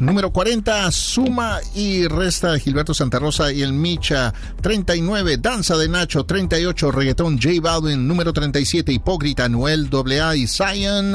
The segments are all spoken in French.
Número 40, Suma y Resta Gilberto Santa Rosa y el Micha. 39, Danza de Nacho. 38, Reggaetón J Balvin. Número 37, Hipócrita Noel AA y Zion.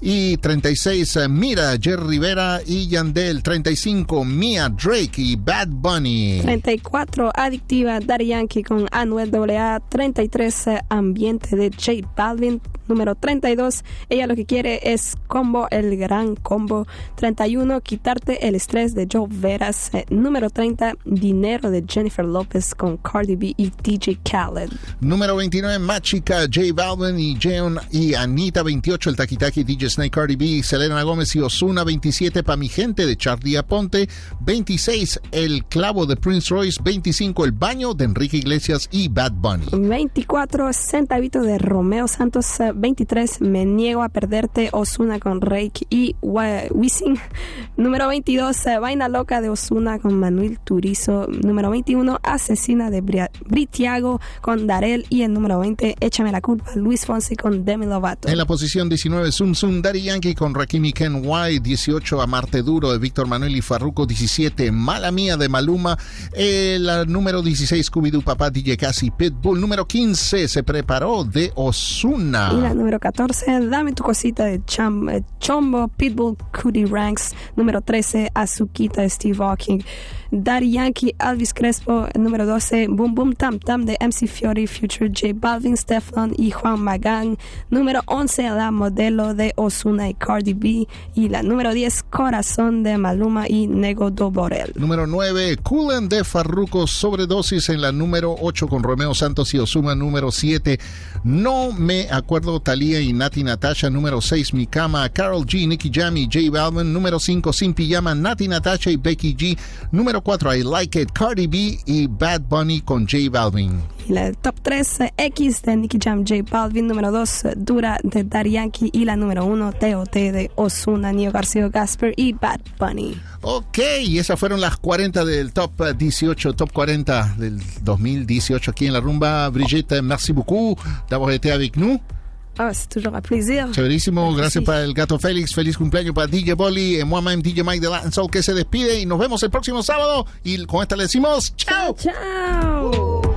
Y 36, Mira, Jerry Rivera y Yandel. 35, Mia, Drake y Bad Bunny. 34, Adictiva, Daddy Yankee con Anuel AA. 33, Ambiente de J Balvin. Número 32, ella lo que quiere es combo, el gran combo. 31, quitarte el estrés de Joe Veras. Eh, número 30, dinero de Jennifer Lopez con Cardi B y DJ Khaled. Número 29, Machica, J Balvin y Jeon y Anita. 28, el Taki DJ Snake Cardi B, Selena Gómez y Osuna. 27, Pa' mi gente de Charlie Aponte. 26, El clavo de Prince Royce. 25, El baño de Enrique Iglesias y Bad Bunny. 24, Centavito de Romeo Santos. 23, Me niego a perderte, Osuna con Rake y Wisin. Número 22, Vaina loca de Osuna con Manuel Turizo. Número 21, Asesina de Britiago con Darel. Y el número 20, Échame la culpa, Luis Fonsi con Demi Lovato. En la posición 19, Zum Zum Daddy Yankee con Rakimi Ken White. 18, Amarte Duro de Víctor Manuel y Farruko. 17, Mala Mía de Maluma. El número 16, Scooby-Doo Papá DJ Casi Pitbull. Número 15, se preparó de Osuna número 14, Dame tu cosita de eh, Chombo, Pitbull, Cootie Ranks. Número 13, Azuquita Steve Hawking. Daddy Yankee, Elvis Crespo. Número 12, Boom Boom Tam Tam de MC Fiori, Future J Balvin, Stefan y Juan Magán. Número 11, La Modelo de Osuna y Cardi B. Y la número 10, Corazón de Maluma y Nego Do Borel. Número 9, Coolen de Farruko, Sobredosis en la número 8 con Romeo Santos y Osuma. Número 7, No Me Acuerdo Talía y Nati Natasha. Número 6, Mi Cama, Carol G, Nicky Jam y J Balvin. Número 5, Sin Pijama, Nati Natasha y Becky G. Número 4, I Like It, Cardi B y Bad Bunny con J Balvin. Y la top 3, X de Nicky Jam, J Balvin. Número 2, Dura de Daddy Yankee. Y la número 1, TOT de Osuna, Nio García Gasper y Bad Bunny. Ok, y esas fueron las 40 del top 18, top 40 del 2018 aquí en la rumba. Brigitte, merci beaucoup d'avoir été avec nous. Ah, c'est toujours un plaisir. Chéverísimo. Gracias para el gato Félix. Feliz cumpleaños para DJ Bolly, moi-même DJ Mike de Latin Soul que se despide y nos vemos el próximo sábado. Y con esta le decimos chao. Chao.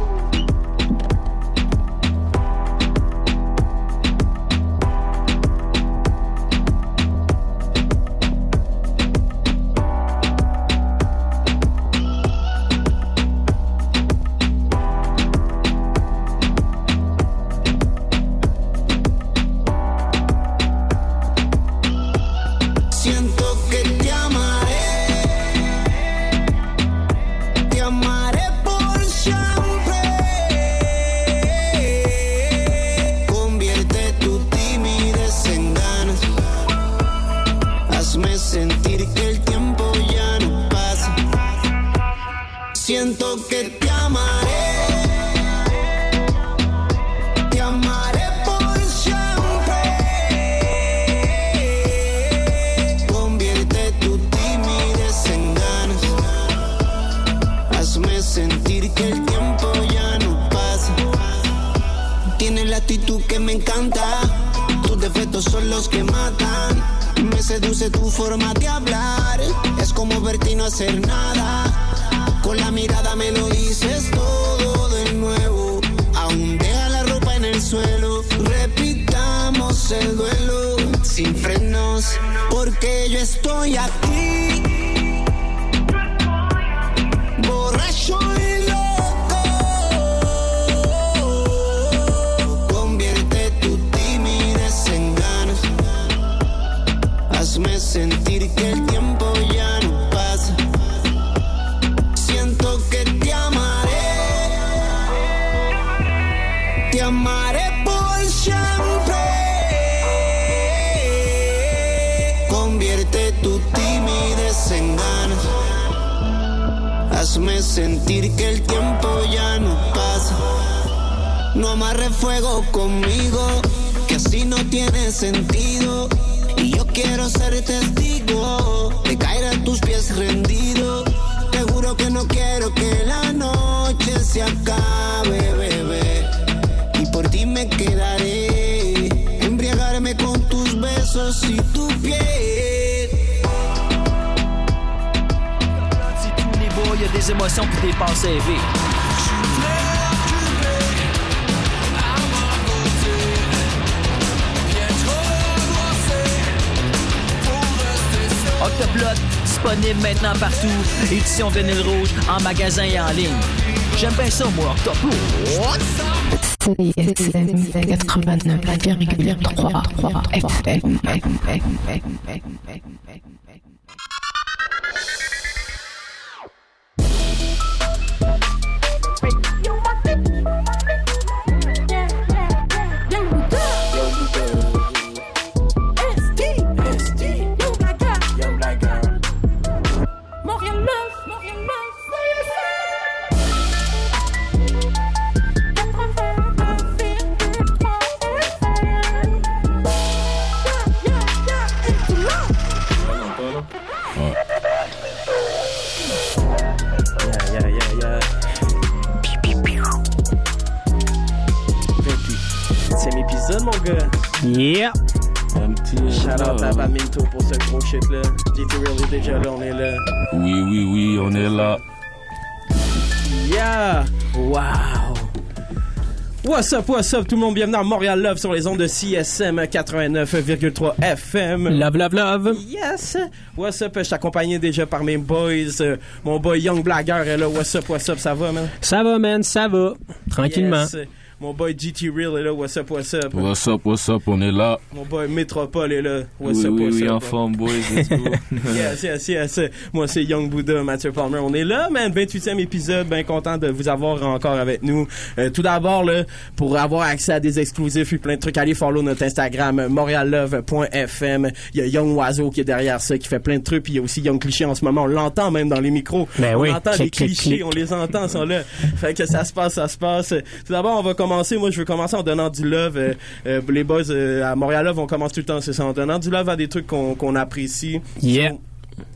encanta. Tus defectos son los que matan. Me seduce tu forma de hablar. Es como verte y no hacer nada. Con la mirada me lo dices todo de nuevo. Aún deja la ropa en el suelo. Repitamos el duelo sin frenos. Porque yo estoy aquí que el tiempo ya no pasa. No amarre fuego conmigo, que así no tiene sentido. Y yo quiero ser testigo de caer a tus pies rendido. Te juro que no quiero que la noche se acabe, bebé. Y por ti me quedaré, embriagarme con tus besos y tes émotions puis tes pensées. Octoplot, disponible maintenant partout. Édition vinyle rouge, en magasin et en ligne. J'aime bien ça, moi, Octoplot. CISM Pour ce gros shit là. Real est déjà là, on est là. Oui, oui, oui, on est là. Yeah! Wow! What's up, what's up, tout le monde, bienvenue à Montréal Love sur les ondes de CSM 89,3 FM. Love, love, love! Yes! What's up, je suis accompagné déjà par mes boys. euh, mon boy Young Blagger est là. What's up, what's up, ça va, man? Ça va, man, ça va. Tranquillement. Yes. Mon boy GT Real est là. What's up, what's up? What's up, what's up, on est là. Mon boy Métropole est là. What's oui, up, oui, what's oui, up? en forme, boys, let's go. Yes, yes, yes. Moi, c'est Young Buddha, Mathieu Palmer. On est là, man. 28e épisode. Bien content de vous avoir encore avec nous. Euh, tout d'abord, là, pour avoir accès à des exclusifs et plein de trucs, allez follow notre Instagram, montreallove.fm. Il y a Young Oiseau qui est derrière ça, qui fait plein de trucs. Puis il y a aussi Young Cliché en ce moment. On l'entend même dans les micros. Ben on oui, entend clic, les clic, clichés. clic. On les entend, ils sont là. Fait que ça se passe, ça se passe. Tout d'abord, on va commencer. Moi, je veux commencer en donnant du love. Euh, euh, les boys euh, à Montréal Love, on commence tout le temps, c'est ça. En donnant du love à des trucs qu'on apprécie. Yeah.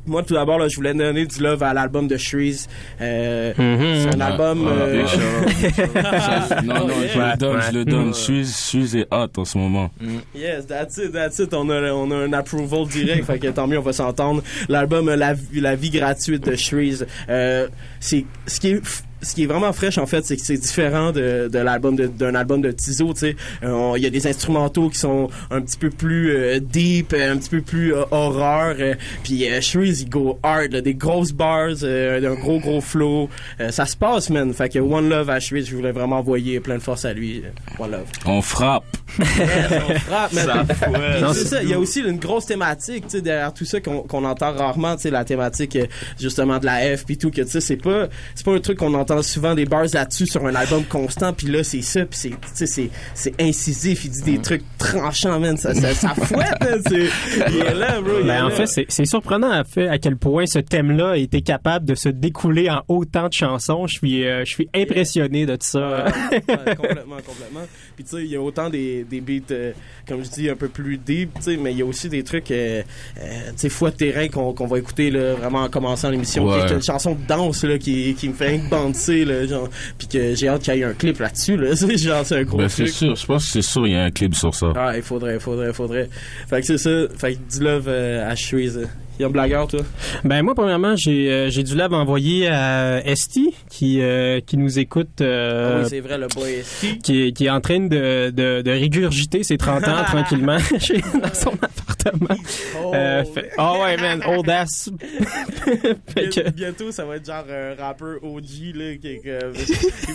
Moi, tout d'abord, je voulais donner du love à l'album de Shreeze. Euh, Mhm. C'est un album... Ah, euh, big shout-out. non, non, je le donne, je le donne. Suis et hot en ce moment. Yes, that's it, that's it. On a, on a un approval direct, fait que tant mieux, on va s'entendre. L'album la, Vie- la vie gratuite de Shreeze, euh, c'est ce qui est ce qui est vraiment fraîche en fait, c'est que c'est différent de, de l'album d'un album de Tizo. Tu sais, Euh, il y a des instrumentaux qui sont un petit peu plus euh, deep, euh, un petit peu plus euh, horreur. euh, Puis Shreeze, il go hard, là, des grosses bars, un gros gros flow. Ça se passe, man. Fait que One Love à Shreeze, je voulais vraiment envoyer plein de force à lui. One Love. On frappe. On frappe. Puis Non, c'est ça, il y a aussi une grosse thématique, tu sais, derrière tout ça qu'on entend rarement, tu sais, la thématique euh, justement de la F puis tout, que tu sais, c'est pas, c'est pas un truc qu'on entend souvent des bars là-dessus sur un album constant, puis là c'est ça, puis c'est, c'est, incisif, il dit des trucs tranchants, man, ça, ça, ça fouette, c'est, il est là, bro. Ben, en là. fait, c'est surprenant à, fait, à quel point ce thème-là a été capable de se découler en autant de chansons. Je suis, euh, je suis impressionné de ça. Ouais, ouais, complètement, complètement. Puis tu sais, il y a autant des, des beats, euh, comme je dis, un peu plus deep, tu sais, mais il y a aussi des trucs, euh, euh, tu sais, foi de terrain qu'on va écouter là, vraiment en commençant l'émission. Ouais. qui est une chanson de danse là, qui, qui me fait un bouncer, là, genre, puis que j'ai hâte qu'il y ait un clip là-dessus. Là, c'est genre, c'est un gros Ben, c'est sûr, je pense que c'est sûr, il y a un clip sur ça. Ah, il faudrait, il faudrait, il faudrait. Fait que c'est ça. Fait que du love euh, à Shreeze. Il y a un blagueur, toi? Ben moi premièrement j'ai euh, j'ai du love envoyé à Esti qui euh, qui nous écoute euh, Ah oui, c'est vrai, le boy ST. qui est, qui est en train de, de, de régurgiter ses 30 ans tranquillement chez, dans son appartement. Oh, fait- oh ouais man, old ass. Fait que- Bien- Bientôt, ça va être genre un rappeur OG là, qui,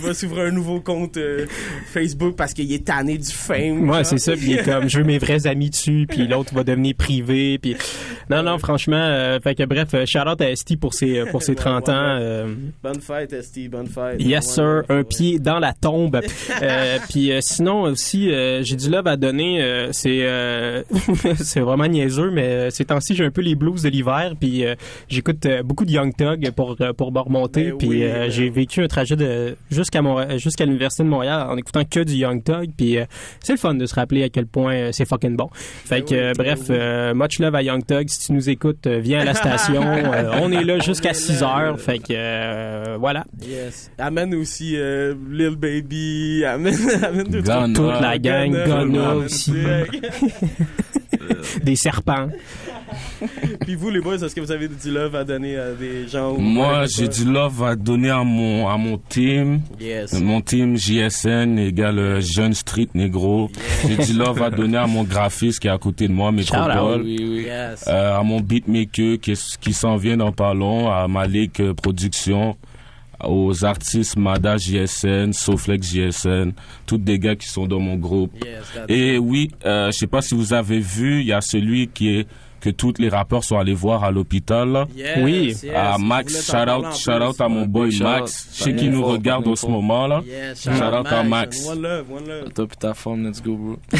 va s'ouvrir un nouveau compte Facebook parce qu'il est tanné du fame. Ouais, genre. c'est ça. Puis il est comme, je veux mes vrais amis dessus. Puis l'autre va devenir privé. Puis non, non, franchement. Euh, fait que bref, euh, shout out à Esti pour ses pour ses Ouais, 30 ouais, ans. euh, Bonne fête, ST, bonne fête. Yes sir, un pied dans la tombe. Euh, puis euh, sinon aussi, euh, j'ai du love à donner. euh, c'est euh, c'est vraiment niaiseux, mais euh, ces temps-ci j'ai un peu les blues de l'hiver. Puis euh, j'écoute euh, beaucoup de Young Thug pour euh, pour me remonter. Ben puis oui, euh, ben j'ai vécu un trajet de jusqu'à jusqu'à l'université de Montréal en écoutant que du Young Thug. Puis euh, c'est le fun de se rappeler à quel point euh, c'est fucking bon. Fait Ben que oui, euh, ben bref, oui. euh, much love à Young Thug. Si tu nous écoutes, euh, viens à la station. Euh, on est là jusqu'à est 6 là. heures. Fait que euh, voilà. Yes. Amène aussi euh, Lil Baby. Amène, amène tout. Toute la gang, Ghana aussi. des serpents. Puis vous, les boys, est-ce que vous avez du love à donner à des gens ou- Moi, j'ai du love à donner à mon, à mon team. Yes. Mon team JSN égale euh, Jeune Street Negro. J'ai du love à donner à mon graphiste qui est à côté de moi, Métropole. Oui, oui. Yes. Euh, à mon beatmaker qui, est- qui s'en vient dans pas long, à Malik euh, Production, aux artistes Mada JSN, Soflex JSN, tous des gars qui sont dans mon groupe. Yes, Et oui, euh, je sais pas si vous avez vu, il y a celui qui est que tous les rappeurs sont allés voir à l'hôpital. Yes, Oui. yes. à voulais Max, shout out, shout out à mon boy Max. out. Je sais qu'il nous regarde en ce moment là. Yes, Shout out à Max. One love, one ta forme, let's go, bro.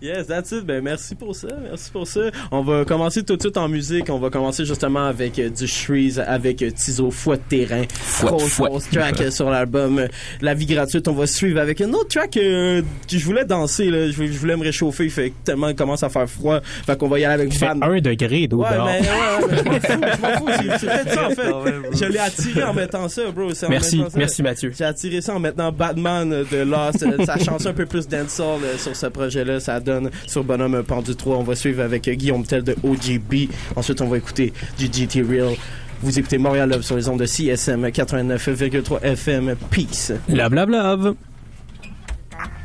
Yes, that's it. Ben, merci pour ça. Merci pour ça. On va commencer tout de suite en musique. On va commencer justement avec euh, du Shreeze, avec euh, Tizo, Fouet de terrain. Grosse, fouet. grosse track euh, sur l'album euh, La vie gratuite. On va suivre avec une autre track euh, que je voulais danser, là. Je, je voulais me réchauffer. Il fait tellement il commence à faire froid. Fait qu'on va y aller avec Van. un degré d'eau Ouais, dehors. mais, ouais, ouais, mais je m'en fous, je m'en fous. C'est- C'est peut-être ça, en fait. Je l'ai attiré en mettant ça, bro. En Merci, mettant ça. merci Mathieu. J'ai attiré ça en mettant Batman de Lost. Euh, Ça change un peu plus dancehall euh, sur ce projet-là. Ça donne sur Bonhomme Pendu 3. On va suivre avec euh, Guillaume Tell de OGB. Ensuite, on va écouter du GT Real. Vous écoutez Montréal Love sur les ondes de CSM 89,3 FM. Peace. Love, love, love.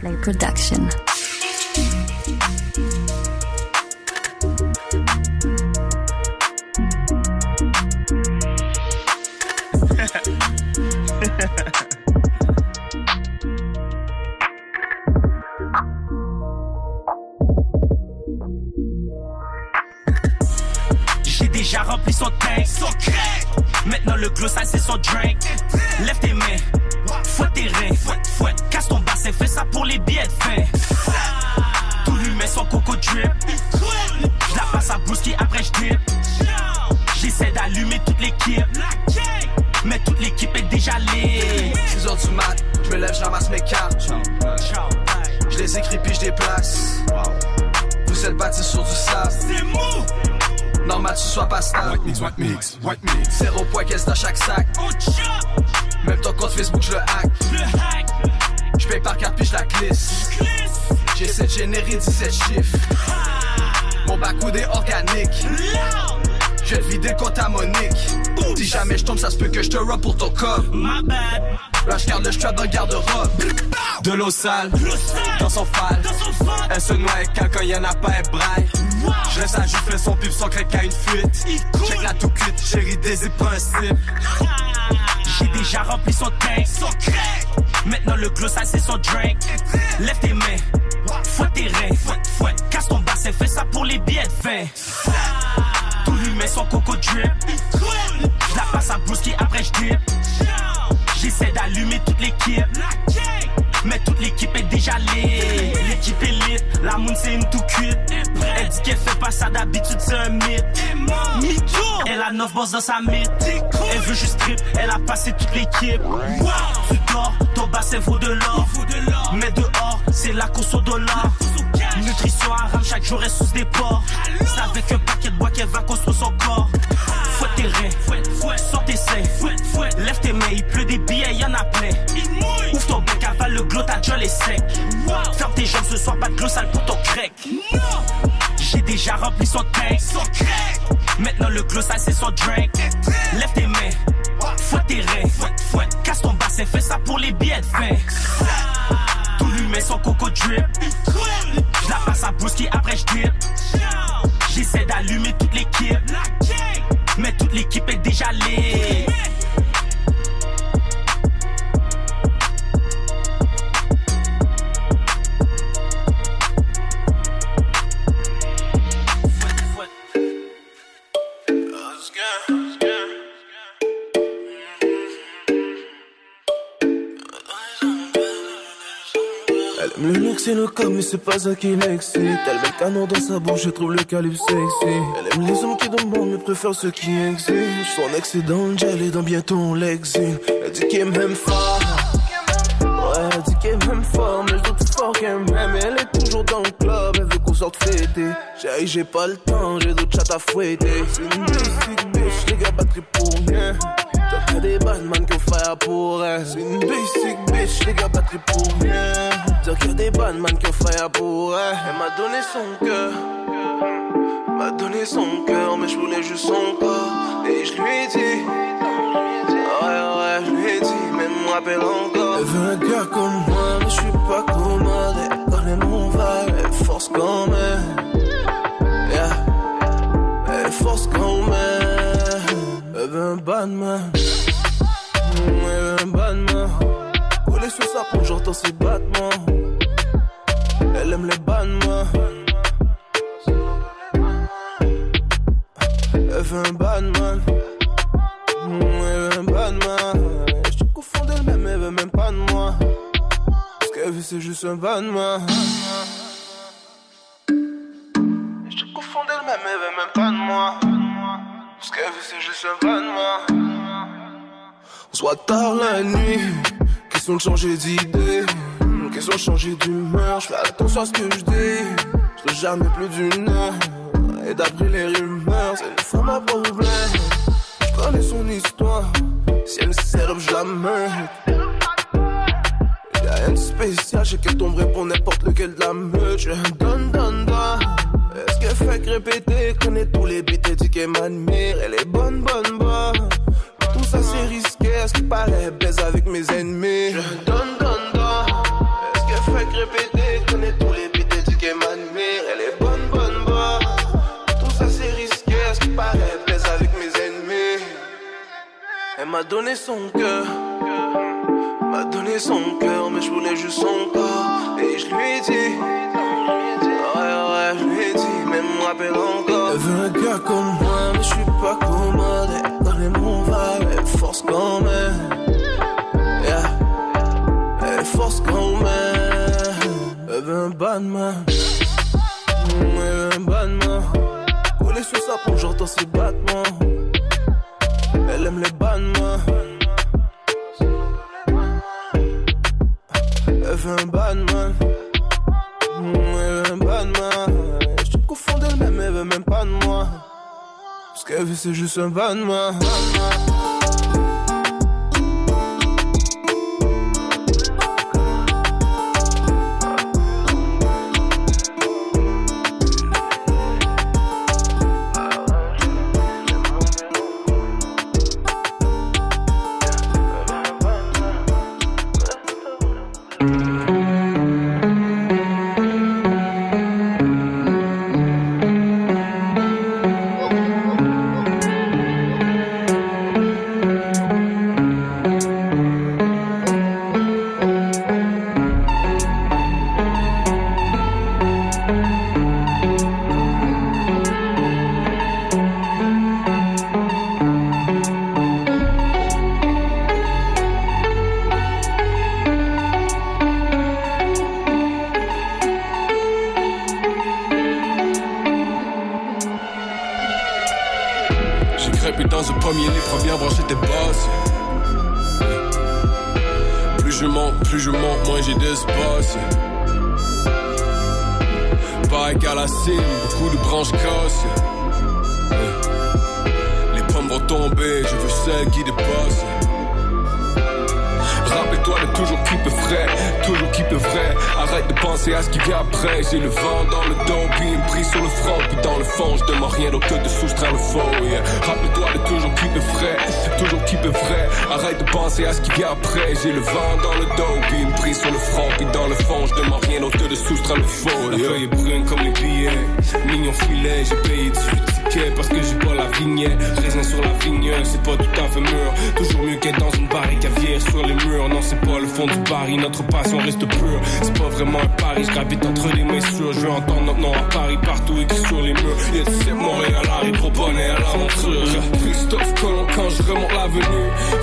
Play Production. Le glow sale c'est son drink. Que je te rob pour ton cob. my bad. Là, je garde le strap dans le garde-robe. De l'eau sale Le sale, dans son son fond, Elle se noie avec quelqu'un, y'en a pas, elle braille. wow. Je laisse à son pif sans craquer à une fuite. Coule. Check la tout cuite, chérie des principes. J'ai déjà rempli son tank. Maintenant le glow sale c'est son drink. Lève tes mains, fouette tes reins, fouette, fouette. Casse ton bassin, fais ça pour les billets de fin. Tout lui met son coco drip. L'équipe est déjà lit. L'équipe est lit, la moon c'est une tout cuite. Elle dit qu'elle fait pas ça d'habitude, c'est un mythe. Elle a 9 boss dans sa mythe. Elle veut juste trip, elle a passé toute l'équipe. Tu dors, ton bassin vaut de l'or. Mais dehors, c'est la course au dollar. Nutrition haram, chaque jour elle sous des porcs. C'est avec un paquet de bois qu'elle va construire son corps. Fouette tes reins, fouette, fouette, sors tes seins. Lève tes mains, il pleut des billets, y'en a plein. Ouvre ton bec, avale le glow, ta gueule est sec. Ferme tes jambes, ce soir pas de glow sale pour ton crack. J'ai déjà rempli son tank. Maintenant le glow sale c'est son drink. Lève tes mains, fouette tes reins, fouette, fouette. Casse ton bassin, fais ça pour les billets de. Tout lui met son coco drip. Je la passe à Brewski, après je dip. J'essaie d'allumer toute l'équipe. Mais toute l'équipe est déjà lit. Le luxe et le com, mais c'est pas ça qui l'excite. Elle met le canon dans sa bouche, je trouve le calibre sexy. Elle aime les hommes qui demandent, mais préfère ceux qui exigent. Son elle est dans bientôt on l'exile. Elle dit qu'elle m'aime fort. Ouais, elle dit qu'elle m'aime fort, mais je doute fort qu'elle m'aime. Elle est toujours dans le club, qu'on sorte fêter. J'ai j'ai pas le temps, j'ai d'autres chats à fouetter. C'est une basic bitch, les gars batterie pour rien. T'as que des badman qu'on fire pour elle. C'est une basic bitch, les gars batterie pour rien. Y a des man qui ont failli pour elle. Elle m'a donné son cœur. M'a donné son cœur, mais je voulais juste son corps. Et je lui ai dit. Ouais, ouais, je lui ai dit, mais me rappelle encore. Elle veut un gars comme moi, mais je suis pas commode. Elle connaît mon vibe, force quand même. Yeah. Elle force quand même. Elle veut un bad man. Elle veut un bad man. Couler sur sa peau, j'entends ses battements. Elle aime les bad man. Elle veut un bad man. Elle veut un bad man. Je te confonds d'elle-même, elle veut même pas de moi. Ce qu'elle veut, c'est juste un bad même pas de moi. Ce qu'elle veut, c'est juste un bad man. On soit tard la nuit, question de changer d'idée, question de changer d'humeur. Je fais attention à ce que je dis, je jamais plus d'une heure. Et d'après les rumeurs, c'est une femme à problème. Je connais son histoire, si elle serve, je la meute. Y'a rien de spécial, j'ai qu'elle tomberait pour n'importe lequel de la meute. Je donne, donne, donne. Est-ce qu'elle fait que répéter, connaît tous les bits et dit qu'elle m'admire. Elle est bonne, bonne, bonne. Tout ça c'est risqué, est-ce qu'il paraît baise avec mes ennemis? Je donne, donne, donne. Est-ce qu'elle fait que répéter, connaît tous les bits et dit qu'elle m'admire. Elle est bonne, bonne, bonne. Tout ça c'est risqué, est-ce qu'il paraît baise avec mes ennemis? Elle m'a donné son cœur, m'a donné son cœur, mais je voulais juste son corps. Et je lui ai dit, ouais, je lui ai dit, mais me rappelle encore. Elle veut un gars comme moi, mais je suis pas commode. Elle connaît mon vibe, elle force quand même. Yeah. Elle force quand même. Elle veut un bad man. Elle veut un bad man. Couler sur sa peau, j'entends ses c'est juste un bad man. De frais, Arrête de penser à ce qui vient après. J'ai le vent dans le dos, puis une prise sur le front. Puis dans le fond, je demande rien d'autre de soustraire le faux. La feuille est brune comme les billets, mignon filet. J'ai payé 18 tickets parce que j'ai pas la vignette. Raisin sur la vigne, c'est pas tout à fait mûr. Toujours mieux qu'être dans une barrique caviar sur les murs. Non, c'est pas le fond du pari, notre passion reste pure. C'est pas vraiment un pari, je gravite entre les mains. Je veux entendre notre nom à Paris, partout écrit sur les murs. Yes, c'est Montréal, trop bonnet à l'aventure. Christophe Colomb quand je remonte l'avenue.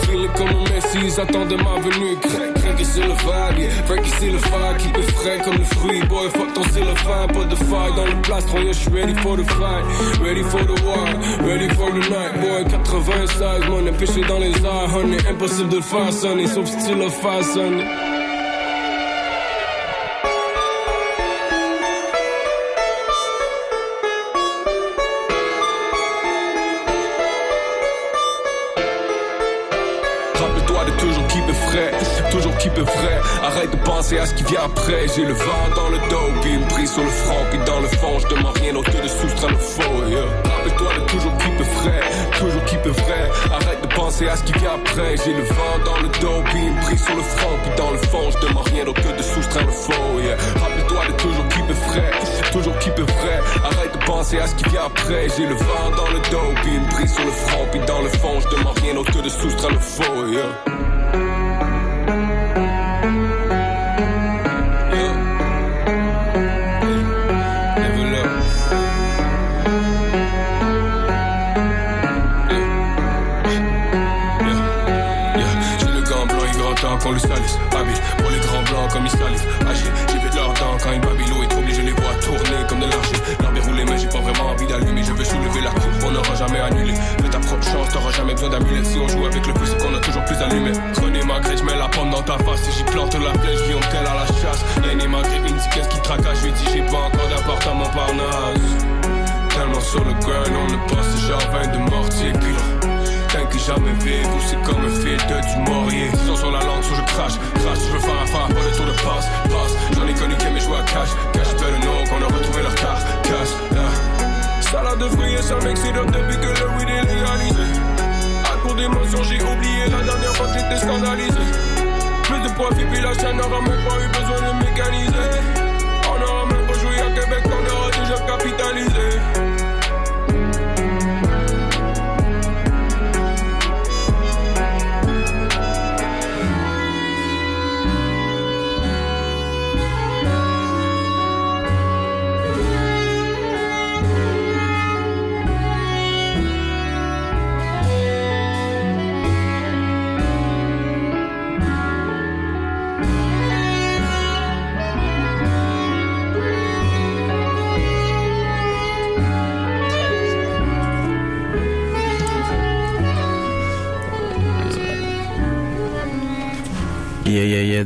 Feeling comme un Messi, ils attendent ma venue. Craig, craig, c'est le vague. Frankie, c'est le vague. Keep it frais comme le fruit, boy. Fuck ton cellophane, pas de faille dans le plastron. Yeah, je suis ready for the fight. Ready for the war, ready for the night, boy. 96, mon est pêché dans les airs, honey. Impossible de le faire sonner, sauf si tu le penser à ce qui vient après. J'ai le vent dans le dos, puis une prise sur le front, puis dans le fond, je demande rien que de soustraire le faux. Yeah. Rappelle-toi de toujours qui peut frais, toujours qui peut vrai. Arrête de penser à ce qui vient après. J'ai le vent dans le dos, puis une prise sur le front, puis dans le fond, je demande rien que de soustraire le faux. Yeah. Rappelle-toi de toujours qui peut frais, toujours qui peut vrai. Arrête de penser à ce qui vient après. J'ai le vent dans le dos, puis une prise sur le front, puis dans le fond, je demande rien que de soustraire le faux. Yeah. Le. Habile pour les grands blancs comme ils salivent. Agile, j'ai fait de leur temps quand une babylon est troublée. Je les vois tourner comme de l'argile. L'arbre est roulé, mais j'ai pas vraiment envie d'allumer. Je veux soulever la coupe, on n'aura jamais annulé. Fais ta propre chance, t'auras jamais besoin d'amulettes. Si on joue avec le feu, c'est qu'on a toujours plus allumé. Prenez ma grèce, je mets la pomme dans ta face. Si j'y plante la flèche, viens tel à la chasse. L'aîné malgré une ticket qui tracasse. Je lui dis, j'ai pas encore d'appartement par. Tellement sur le grind, on ne passe déjà 20 de mortier. Jamais vécu, c'est comme un filtre du Maurier. Ils sur la langue, sur je crache, crache, je veux faire affaire, pas le tour de passe, passe. J'en ai connu qui aimait jouer à cash, cash, fait le nom qu'on a retrouvé leur car, cash. Salade de fruits et ça m'excite depuis que le weed est légalisé. À court d'émotion, j'ai oublié la dernière fois que j'étais scandalisé. Plus de profit, puis la chaîne n'aura même pas eu besoin de mécaniser.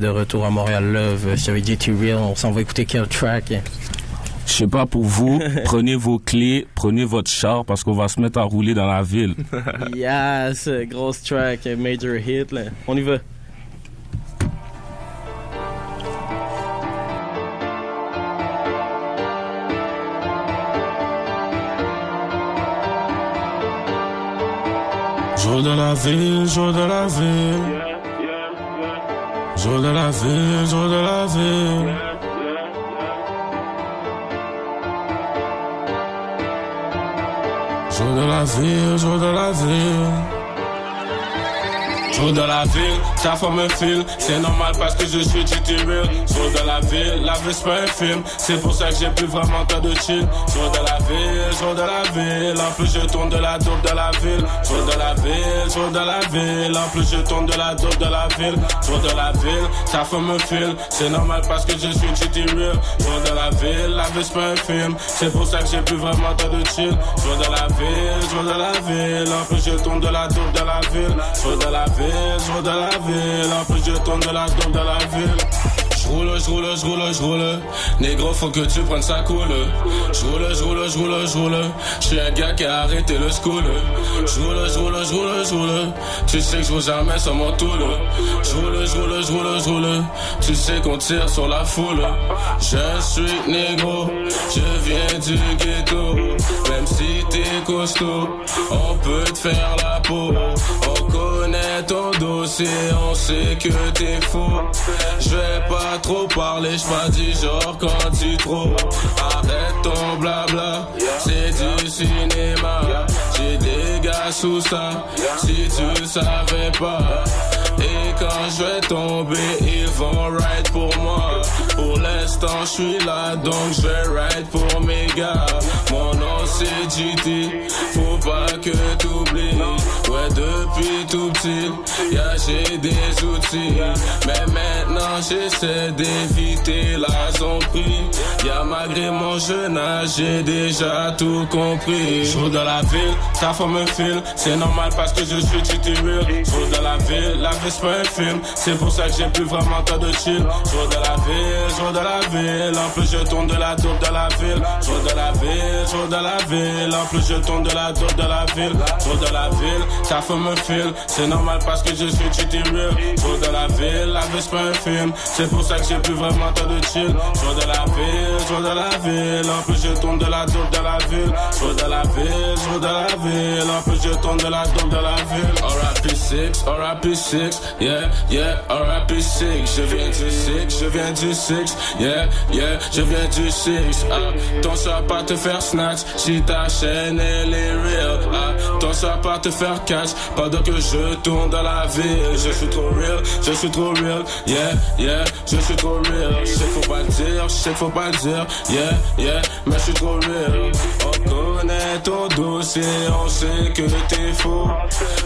De retour à Montréal Love. Je t'avais dit, tu real, on s'en va écouter quel track? Je sais pas pour vous, prenez vos clés, prenez votre char parce qu'on va se mettre à rouler dans la ville. yes, grosse track, major hit, là. On y va. Jour de la ville, jour de la ville. Jour de la ville, jour de la ville. Jour de la ville, jour de la ville. Jour de la ville, ta femme me file, c'est normal parce que je suis du real. Jour de la ville, la vie c'est pas un film, c'est pour ça que j'ai plus vraiment temps de chill. Jour de la ville, jour de la ville, en plus je tourne de la dope de la ville. Jour de la ville, jour de la ville, en plus je tourne de la dope de la ville. Jour de la ville, ta femme me file, c'est normal parce que je suis du real. Jour de la ville, la vie c'est pas un film, c'est pour ça que j'ai plus vraiment temps de chill. Jour de la ville, jour de la ville, en plus je tourne de la dope de la ville. Jour de la ville, jour de la ville, plus je tourne de la de la ville. J'roule, j'roule, j'roule, j'roule. Négro, faut que tu prennes sa coule. J'roule, j'roule, j'roule, j'roule. J'suis un gars qui a arrêté le school. J'roule, j'roule, j'roule, j'roule. Tu sais que j'roule jamais sur mon tool. J'roule, j'roule, j'roule, j'roule. Tu sais qu'on tire sur la foule. Je suis négro, je viens du ghetto. Même si t'es costaud, on peut te faire la peau. On connaît ton dossier, on sait que t'es faux. Je vais pas trop parler, j'pas du genre quand tu trop. Arrête ton blabla, c'est du cinéma. J'ai des gars sous ça, si tu savais pas. Et quand je vais tomber, ils vont ride pour moi. Pour l'instant, je suis là, donc je vais ride pour mes gars. Mon nom c'est GT, faut pas que t'oublies. Ouais, depuis tout petit, y'a j'ai des outils. Mais maintenant, j'essaie d'éviter la zombie. Y'a malgré mon jeune âge, j'ai déjà tout compris. Jour de la ville, ta femme me file, c'est normal parce que je suis real. Jour de la ville, la vie c'est pas un film, c'est pour ça que j'ai plus vraiment temps de chill. Jour de la ville, jour de la ville, en plus je tourne de la dope de la ville. Jour de la ville, jour de la ville, en plus je tourne de la dope de la ville. Jour de la ville, ta femme me file, c'est normal parce que je suis Real. Jour de la ville, la vie c'est pas un film. C'est pour ça que j'ai plus vraiment temps de chill. Jour de la ville, jour de la ville. En plus je tourne de la dope de la ville. Jour de la ville, jour de la ville. En plus je tourne de la dope de la ville. RIP6, RIP6, yeah, yeah, RIP6. Je viens du 6, je viens du 6, yeah, yeah, je viens du 6. Ah, ton ça pas te faire snatch si ta chaîne elle est real. Ton ça pas te faire catch pendant que je tourne dans la ville. Je suis trop real, je suis trop real, yeah, yeah, je suis trop real. Je faut pas dire, je faut pas dire, yeah, yeah, mais je suis trop real. On connaît ton dossier, on sait que t'es faux.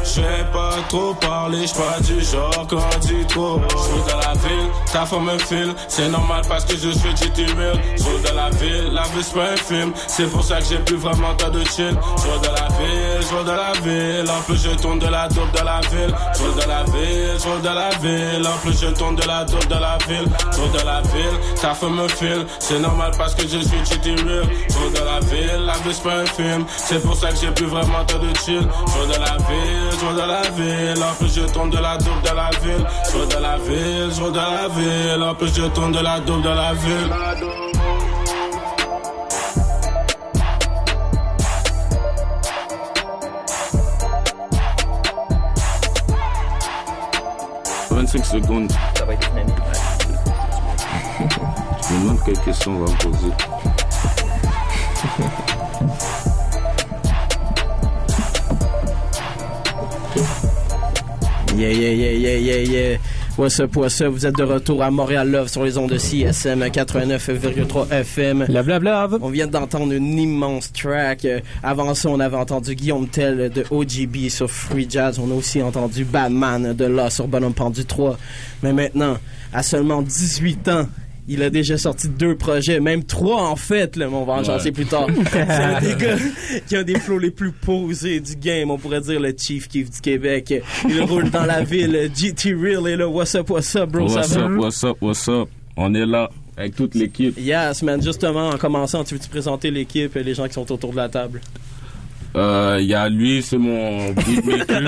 Je pas trop parler, je pas du genre quand dit trop. Je dans la ville, ta femme me file, c'est normal parce que je suis real. Je dans la ville, la vie c'est pas un film, c'est pour ça que j'ai plus vraiment temps de chill. Je dans la ville, je dans la ville, en plus je tourne de la dope de la ville. Je dans la ville, je dans la ville, en plus je tourne de la dope de la ville. Je dans la ville, ta femme me file, c'est normal parce que je suis real. Je dans la ville, la vie c'est pas un film, c'est pour ça que j'ai plus vraiment temps de chill. Je dans la ville, je dans la ville, en plus je tourne de la dope de la ville. Je dans la ville, je dans la ville, en plus je tourne de la dope de la ville. « 25 secondes. Ça va être dynamique. Je me demande quelle question on va me poser. Yeah, yeah, yeah, yeah, yeah, yeah. What's up, what's up? Vous êtes de retour à Montréal Love sur les ondes de CSM 89,3 FM. Love, love, love. On vient d'entendre une immense track. Avant ça, on avait entendu Guillaume Tell de OGB sur Free Jazz. On a aussi entendu Batman de là sur Bonhomme Pendu 3. Mais maintenant, à seulement 18 ans, il a déjà sorti deux projets, même trois en fait, là, mais on va en Ouais. plus tard. C'est un des gars qui a des flows les plus posés du game, on pourrait dire le Chief Keef du Québec. Il roule dans la ville, GT Real est là, what's up, what's up, bro, What's ça va? up, what's up, what's up? On est là avec toute l'équipe. Yes, man, justement, en commençant, tu veux-tu présenter l'équipe et les gens qui sont autour de la table? Euh, Il y a lui, c'est mon beatmaker.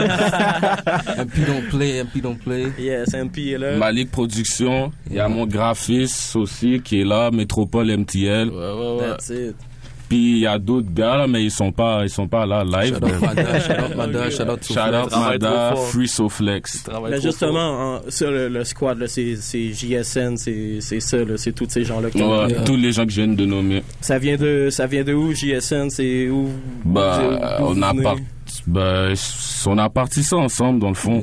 MP don't play, MP don't play. Yes, MP est là. Malik Production. Il y a mon graphiste aussi qui est là, Métropole MTL. That's it. Puis il y a d'autres gars là, mais ils sont pas, ils sont pas là live. Shout out Mada, shout out Mada, shout out Shout out Mada. Free Soflex. Mais justement, en- ça, le, le squad, là, c'est c'est JSN, c'est c'est ça, là, c'est tous ces gens-là. qui- Ouais, tous les gens que je viens de nommer. Ça vient de, ça vient de où, JSN? C'est où? Bah, on a part... bah, on a parti ça ensemble dans le fond.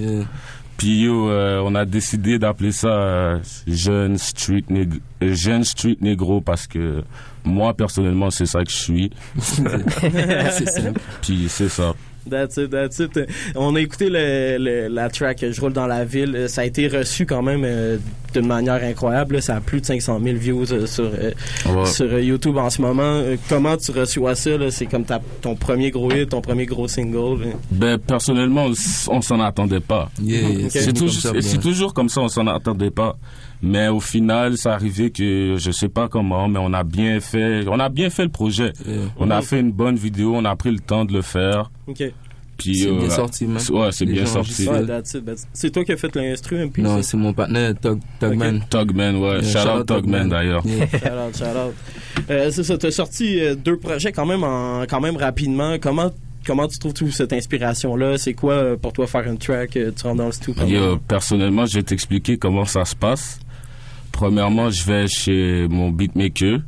Puis yo, euh, on a décidé d'appeler ça euh, jeune street nég- euh, jeune street négro parce que moi personnellement c'est ça que je suis. C'est. Puis c'est ça. That's it, that's it. On a écouté le, le- la track Je roule dans la ville. Ça a été reçu quand même euh, d'une manière incroyable. là. Ça a plus de 500 000 views euh, sur, euh, Ouais. sur euh, YouTube en ce moment. Euh, comment tu reçois ça? là? C'est comme ta, ton premier gros hit, ton premier gros single. là. Ben personnellement, on s'en attendait pas. Yeah, c'est toujours, comme ça, on s'en attendait pas. Mais au final, ça arrivait que je sais pas comment, mais on a bien fait, on a bien fait le projet. On a fait une bonne vidéo, on a pris le temps de le faire. OK. Puis C'est bien euh, sorti, man. Ouais, c'est bien sorti. C'est toi qui as fait l'instru, MP? Non, c'est mon partenaire, Tug, Tugman. Tugman, ouais. Shout, out Tugman d'ailleurs. Shout out, shout out. Euh, c'est ça, t'as sorti euh, deux projets quand même en, quand même rapidement. Comment comment tu trouves toute cette inspiration là C'est quoi pour toi faire une track Tu rentres dans le studio? Yo, personnellement, je vais t'expliquer comment ça se passe. Premièrement, je vais chez mon beatmaker.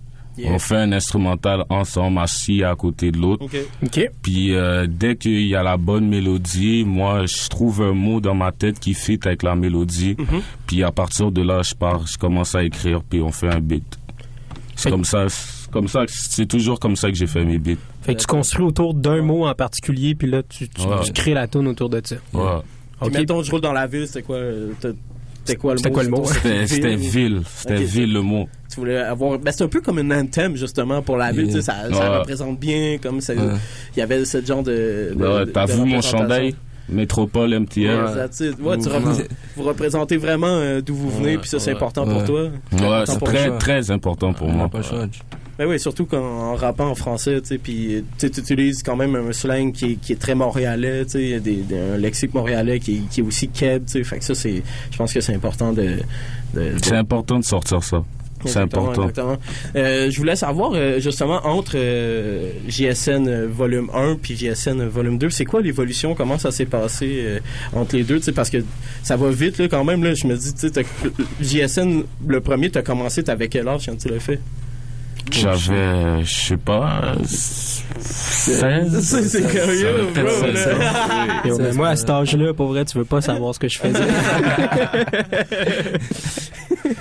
Yeah. On fait un instrumental ensemble, assis à côté de l'autre. Ok. OK. Puis euh, dès qu'il y a la bonne mélodie, moi, je trouve un mot dans ma tête qui fit avec la mélodie. Mhm. Puis à partir de là, je pars, je commence à écrire, puis on fait un beat. C'est comme ça, c'est comme ça, c'est toujours comme ça que j'ai fait mes beats. Fait que tu construis autour d'un mot en particulier, puis là, tu, tu, Ouais. tu crées la tune autour de ça. Ouais. Puis OK. mettons, je roule dans la ville, c'était quoi euh, t'as- C'était quoi le mot? C'était quoi le mot? C'était ville, c'était ville le mot. Tu voulais avoir. Ben, c'est un peu comme un anthem, justement, pour la ville. Yeah. tu sais, Ça, représente bien, comme ça. Il Ouais. y avait ce genre de. de- ouais, de- T'as vu mon chandail? Métropole. Ouais. Ouais, tu représentes- vous représentez vraiment euh, d'où vous venez, puis ça, c'est important pour toi? Ouais, c'est très, très important pour moi. pas. Ben oui, surtout qu'en en rappant en français, tu sais, puis tu sais, tu utilises quand même un slang qui est, qui est très montréalais, tu sais, il y a des, des- un lexique montréalais qui, est- qui est aussi keb, tu sais, fait que ça, c'est, je pense que c'est important de... de- de- C'est important de sortir ça. C'est important. exactement. Euh, je voulais savoir, euh, justement, entre euh, JSN volume 1 puis JSN volume 2, c'est quoi l'évolution? Comment ça s'est passé entre les deux? Tu parce que ça va vite, là, quand même. Là, je me dis, tu JSN, le premier, tu as commencé, t'avais quel âge quand tu l'as fait? J'avais, je sais pas, 16. C'est- c'est curieux, bro, fait là. 16 ans. Yo, mais moi, à cet âge-là, pour vrai, tu veux pas savoir ce que je faisais.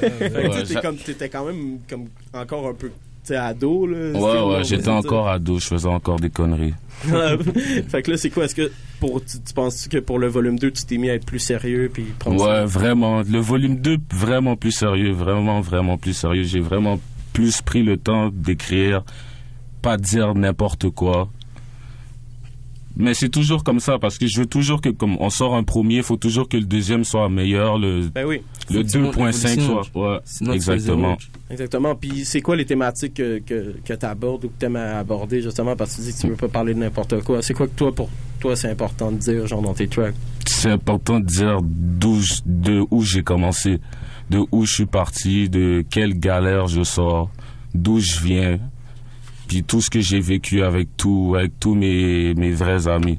Fait que, tu sais, Ouais, t'es comme- t'étais quand même comme encore un peu, tu sais, ado, là. Ouais, ouais, j'étais encore ado, je faisais encore des conneries. fait que là, c'est quoi? Est-ce que pour, tu, tu penses que pour le volume 2, tu t'es mis à être plus sérieux puis prendre Ouais, vraiment. Le volume 2, vraiment plus sérieux, vraiment, vraiment plus sérieux. J'ai vraiment plus pris le temps d'écrire, pas dire n'importe quoi. Mais c'est toujours comme ça, parce que je veux toujours que, comme on sort un premier, il faut toujours que le deuxième soit meilleur, le, Ben oui. le Faut que tu montes 2.5 l'évolution. soit. Ouais, Sinon, exactement. Exactement. Puis c'est quoi les thématiques que, que, que tu abordes ou que tu aimes aborder justement parce que tu dis que tu veux pas parler de n'importe quoi. C'est quoi que toi, pour toi, c'est important de dire genre dans tes tracks? c'est important de dire d'où de où j'ai commencé, de où je suis parti, de quelle galère je sors, d'où je viens, puis tout ce que j'ai vécu avec tout, avec tous mes, mes vrais amis.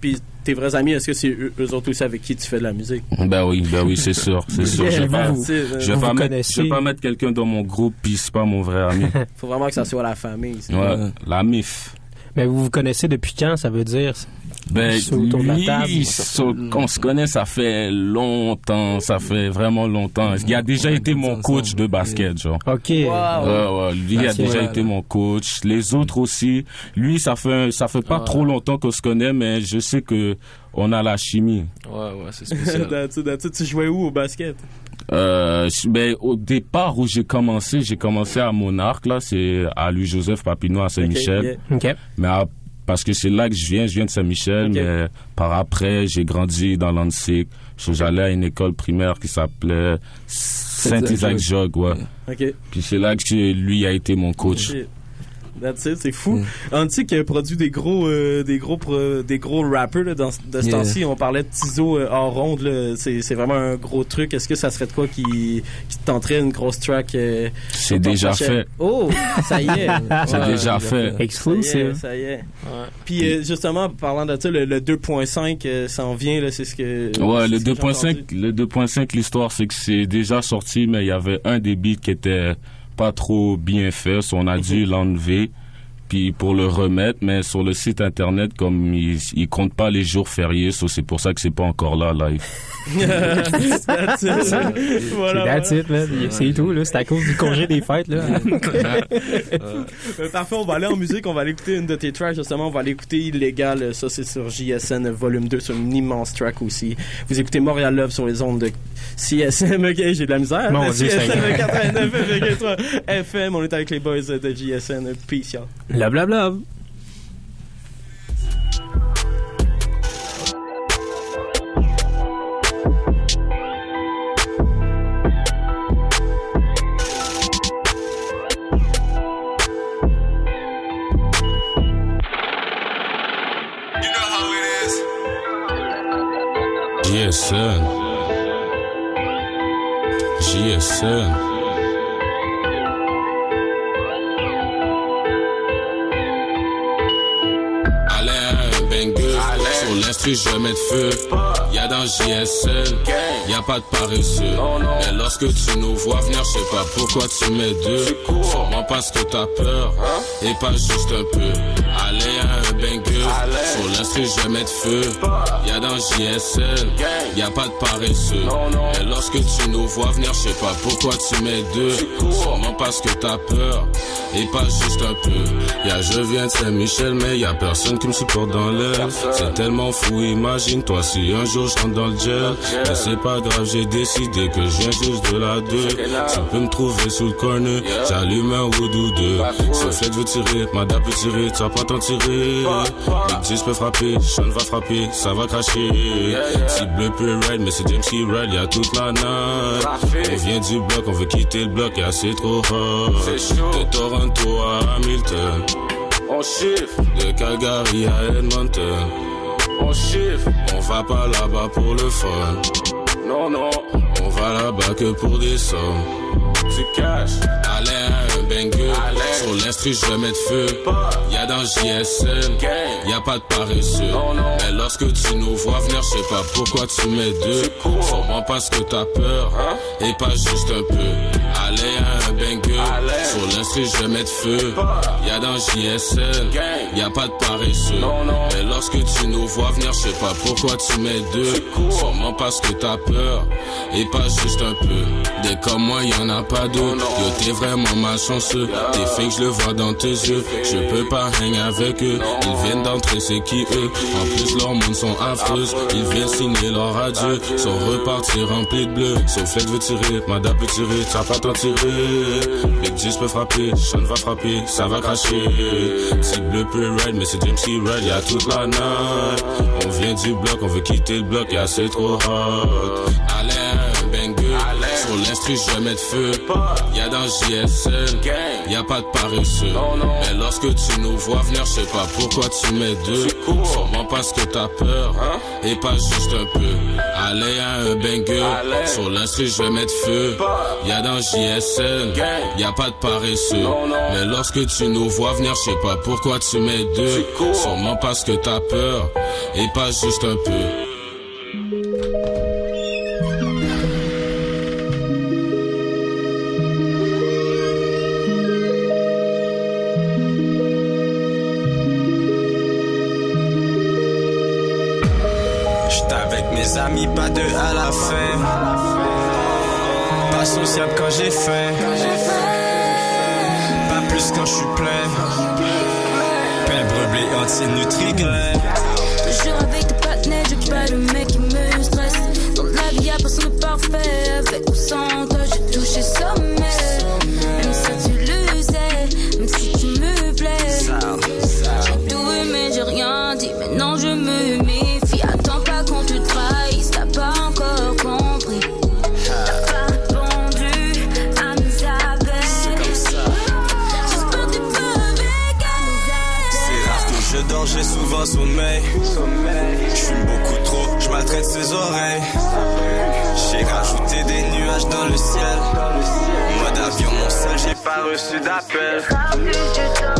Puis tes vrais amis, est-ce que c'est eux, eux autres aussi avec qui tu fais de la musique? Ben oui, ben oui, c'est sûr, c'est sûr. Je vais pas, Vous- je vais pas mettre, connaissez. je vais pas mettre quelqu'un dans mon groupe puis c'est pas mon vrai ami. Faut vraiment que ça soit la famille. Ouais, la MIF. Mais vous vous connaissez depuis quand, ça veut dire? Ben, Juste autour de la lui, so- on se connaît, ça fait longtemps, ça fait vraiment longtemps. Il a déjà été mon coach de basket, genre. OK. Ouais, ouais, lui a Ok. déjà été mon coach. Les autres aussi. Lui, ça fait, ça fait pas trop longtemps qu'on se connaît, mais je sais que on a la chimie. Ouais, ouais, c'est That's it, that's it. tu jouais où au basket? Euh, ben, au départ où j'ai commencé, j'ai commencé à Monarque, là, c'est à Louis-Joseph Papineau à Saint-Michel. Ok. Mais à- parce que c'est là que je viens, je viens de Saint-Michel, mais par après, j'ai grandi dans l'Annecy. J'allais à une école primaire qui s'appelait Saint-Isaac-Jog, ouais. Ok. Puis c'est là que lui a été mon coach. That's it, c'est fou. Antique a produit des gros, euh, des gros, pro- des gros rappers là, dans, de ce Yeah. temps-ci. On parlait de Tizo euh, hors ronde. là. C'est, c'est vraiment un gros truc. Est-ce que ça serait de quoi qui, qui te tenterait une grosse track euh, C'est déjà prochain- fait. Oh, ça y est. C'est Ouais, déjà fait. Exclusive. Ça y est. Ça y est. Puis euh, justement, parlant de ça, le, le 2.5 euh, s'en vient. Là, c'est ce que. Ouais, le c'est ce que j'ai 2.5, entendu. le 2.5, l'histoire, c'est que c'est déjà sorti, mais il y avait un des beats qui était pas trop bien fait, so on a dû l'enlever, puis pour le remettre, mais sur le site internet, comme il, il compte pas les jours fériés, so c'est pour ça que c'est pas encore là, live. That's it. Voilà, That's it, man. C'est tout, là. C'est à cause du congé des fêtes, là. Euh, parfait, on va aller en musique, on va aller écouter une de tes tracks justement, on va aller écouter Illégal, euh, ça c'est sur JSN volume 2, sur une immense track aussi. Vous écoutez Montréal Love sur les ondes de CSM, ok? J'ai de la misère. Mon CSM Seigneur. 89,3 FM, on est avec les boys de JSN, peace y'all. Love, love, love. JSN. JSN. Allez, Je mets de feu. Y'a dans JSN. Y'a pas de paresseux. Mais lorsque tu nous vois venir, je sais pas pourquoi tu mets deux. Sûrement parce que t'as peur. Et pas juste un peu. Allez, un banger. Sur l'instru, je mets de feu. Y'a dans JSN. Y'a pas de paresseux. Mais lorsque tu nous vois venir, je sais pas pourquoi tu mets deux. Sûrement parce que t'as peur. Et pas juste un peu. Y'a je viens de Saint-Michel, mais y a personne qui me supporte dans l'air. C'est tellement fou, imagine-toi si un jour je rentre dans le gel. Mais c'est pas grave, j'ai décidé que je viens juste de la deux. Tu peux me trouver sous le corner, j'allume un wood ou deux. Ce fait veut tirer, madame peut tirer, tu vas pas t'en tirer. 10 peut frapper, Sean va frapper, ça va cracher. Si bleu peut ride, mais c'est James qui ride, y'a toute la night. On vient du bloc, on veut quitter le bloc, y'a c'est trop hot. De Toronto à Hamilton. On chiffre de Calgary à Edmonton. On chiffre, on va pas là-bas pour le fun. Non, non, on va là-bas que pour des sommes. Tu caches, allez banger. Sur l'instru, je vais mettre feu. Y'a dans JSN, y'a pas de paresseux. Mais lorsque tu nous vois venir, je sais pas pourquoi tu mets deux. Sûrement parce que t'as peur, et pas juste un peu. Allez à un banger. Sur l'instru, je vais mettre feu. Y'a dans JSN, y'a pas de paresseux. Mais lorsque tu nous vois venir, je sais pas pourquoi tu mets deux. Sûrement parce que t'as peur, et pas juste un peu. Des comme moi, y en a pas d'autres. Yo, t'es vraiment T'es fake, je le vois dans tes yeux. Je peux pas hang avec eux. Ils viennent d'entrer, c'est qui eux? En plus, leurs mondes sont affreuses. Ils viennent signer leur adieu. Sont repartis remplis de bleu. Sauf flex veut tirer, madame peut tirer. T'as pas t'en tirer. Big 10 peut frapper, Sean va frapper, ça va cracher. Si bleu peut ride, mais c'est James qui ride, y'a toute la night. On vient du bloc, on veut quitter le bloc, y'a c'est trop hot. Allez. Sur l'instru, je vais mettre feu. Y'a dans JSN, y'a pas de paresseux. Mais lorsque tu nous vois venir, je sais pas pourquoi tu mets deux. Sûrement parce que t'as peur, et pas juste un peu. Allez à un banger. Sur l'instru, je vais mettre feu. Y'a dans JSN, y'a pas de paresseux. Mais lorsque tu nous vois venir, je sais pas pourquoi tu mets deux. Sûrement parce que t'as peur, et pas juste un peu. c'est nutrigueux. Reçu d'appel.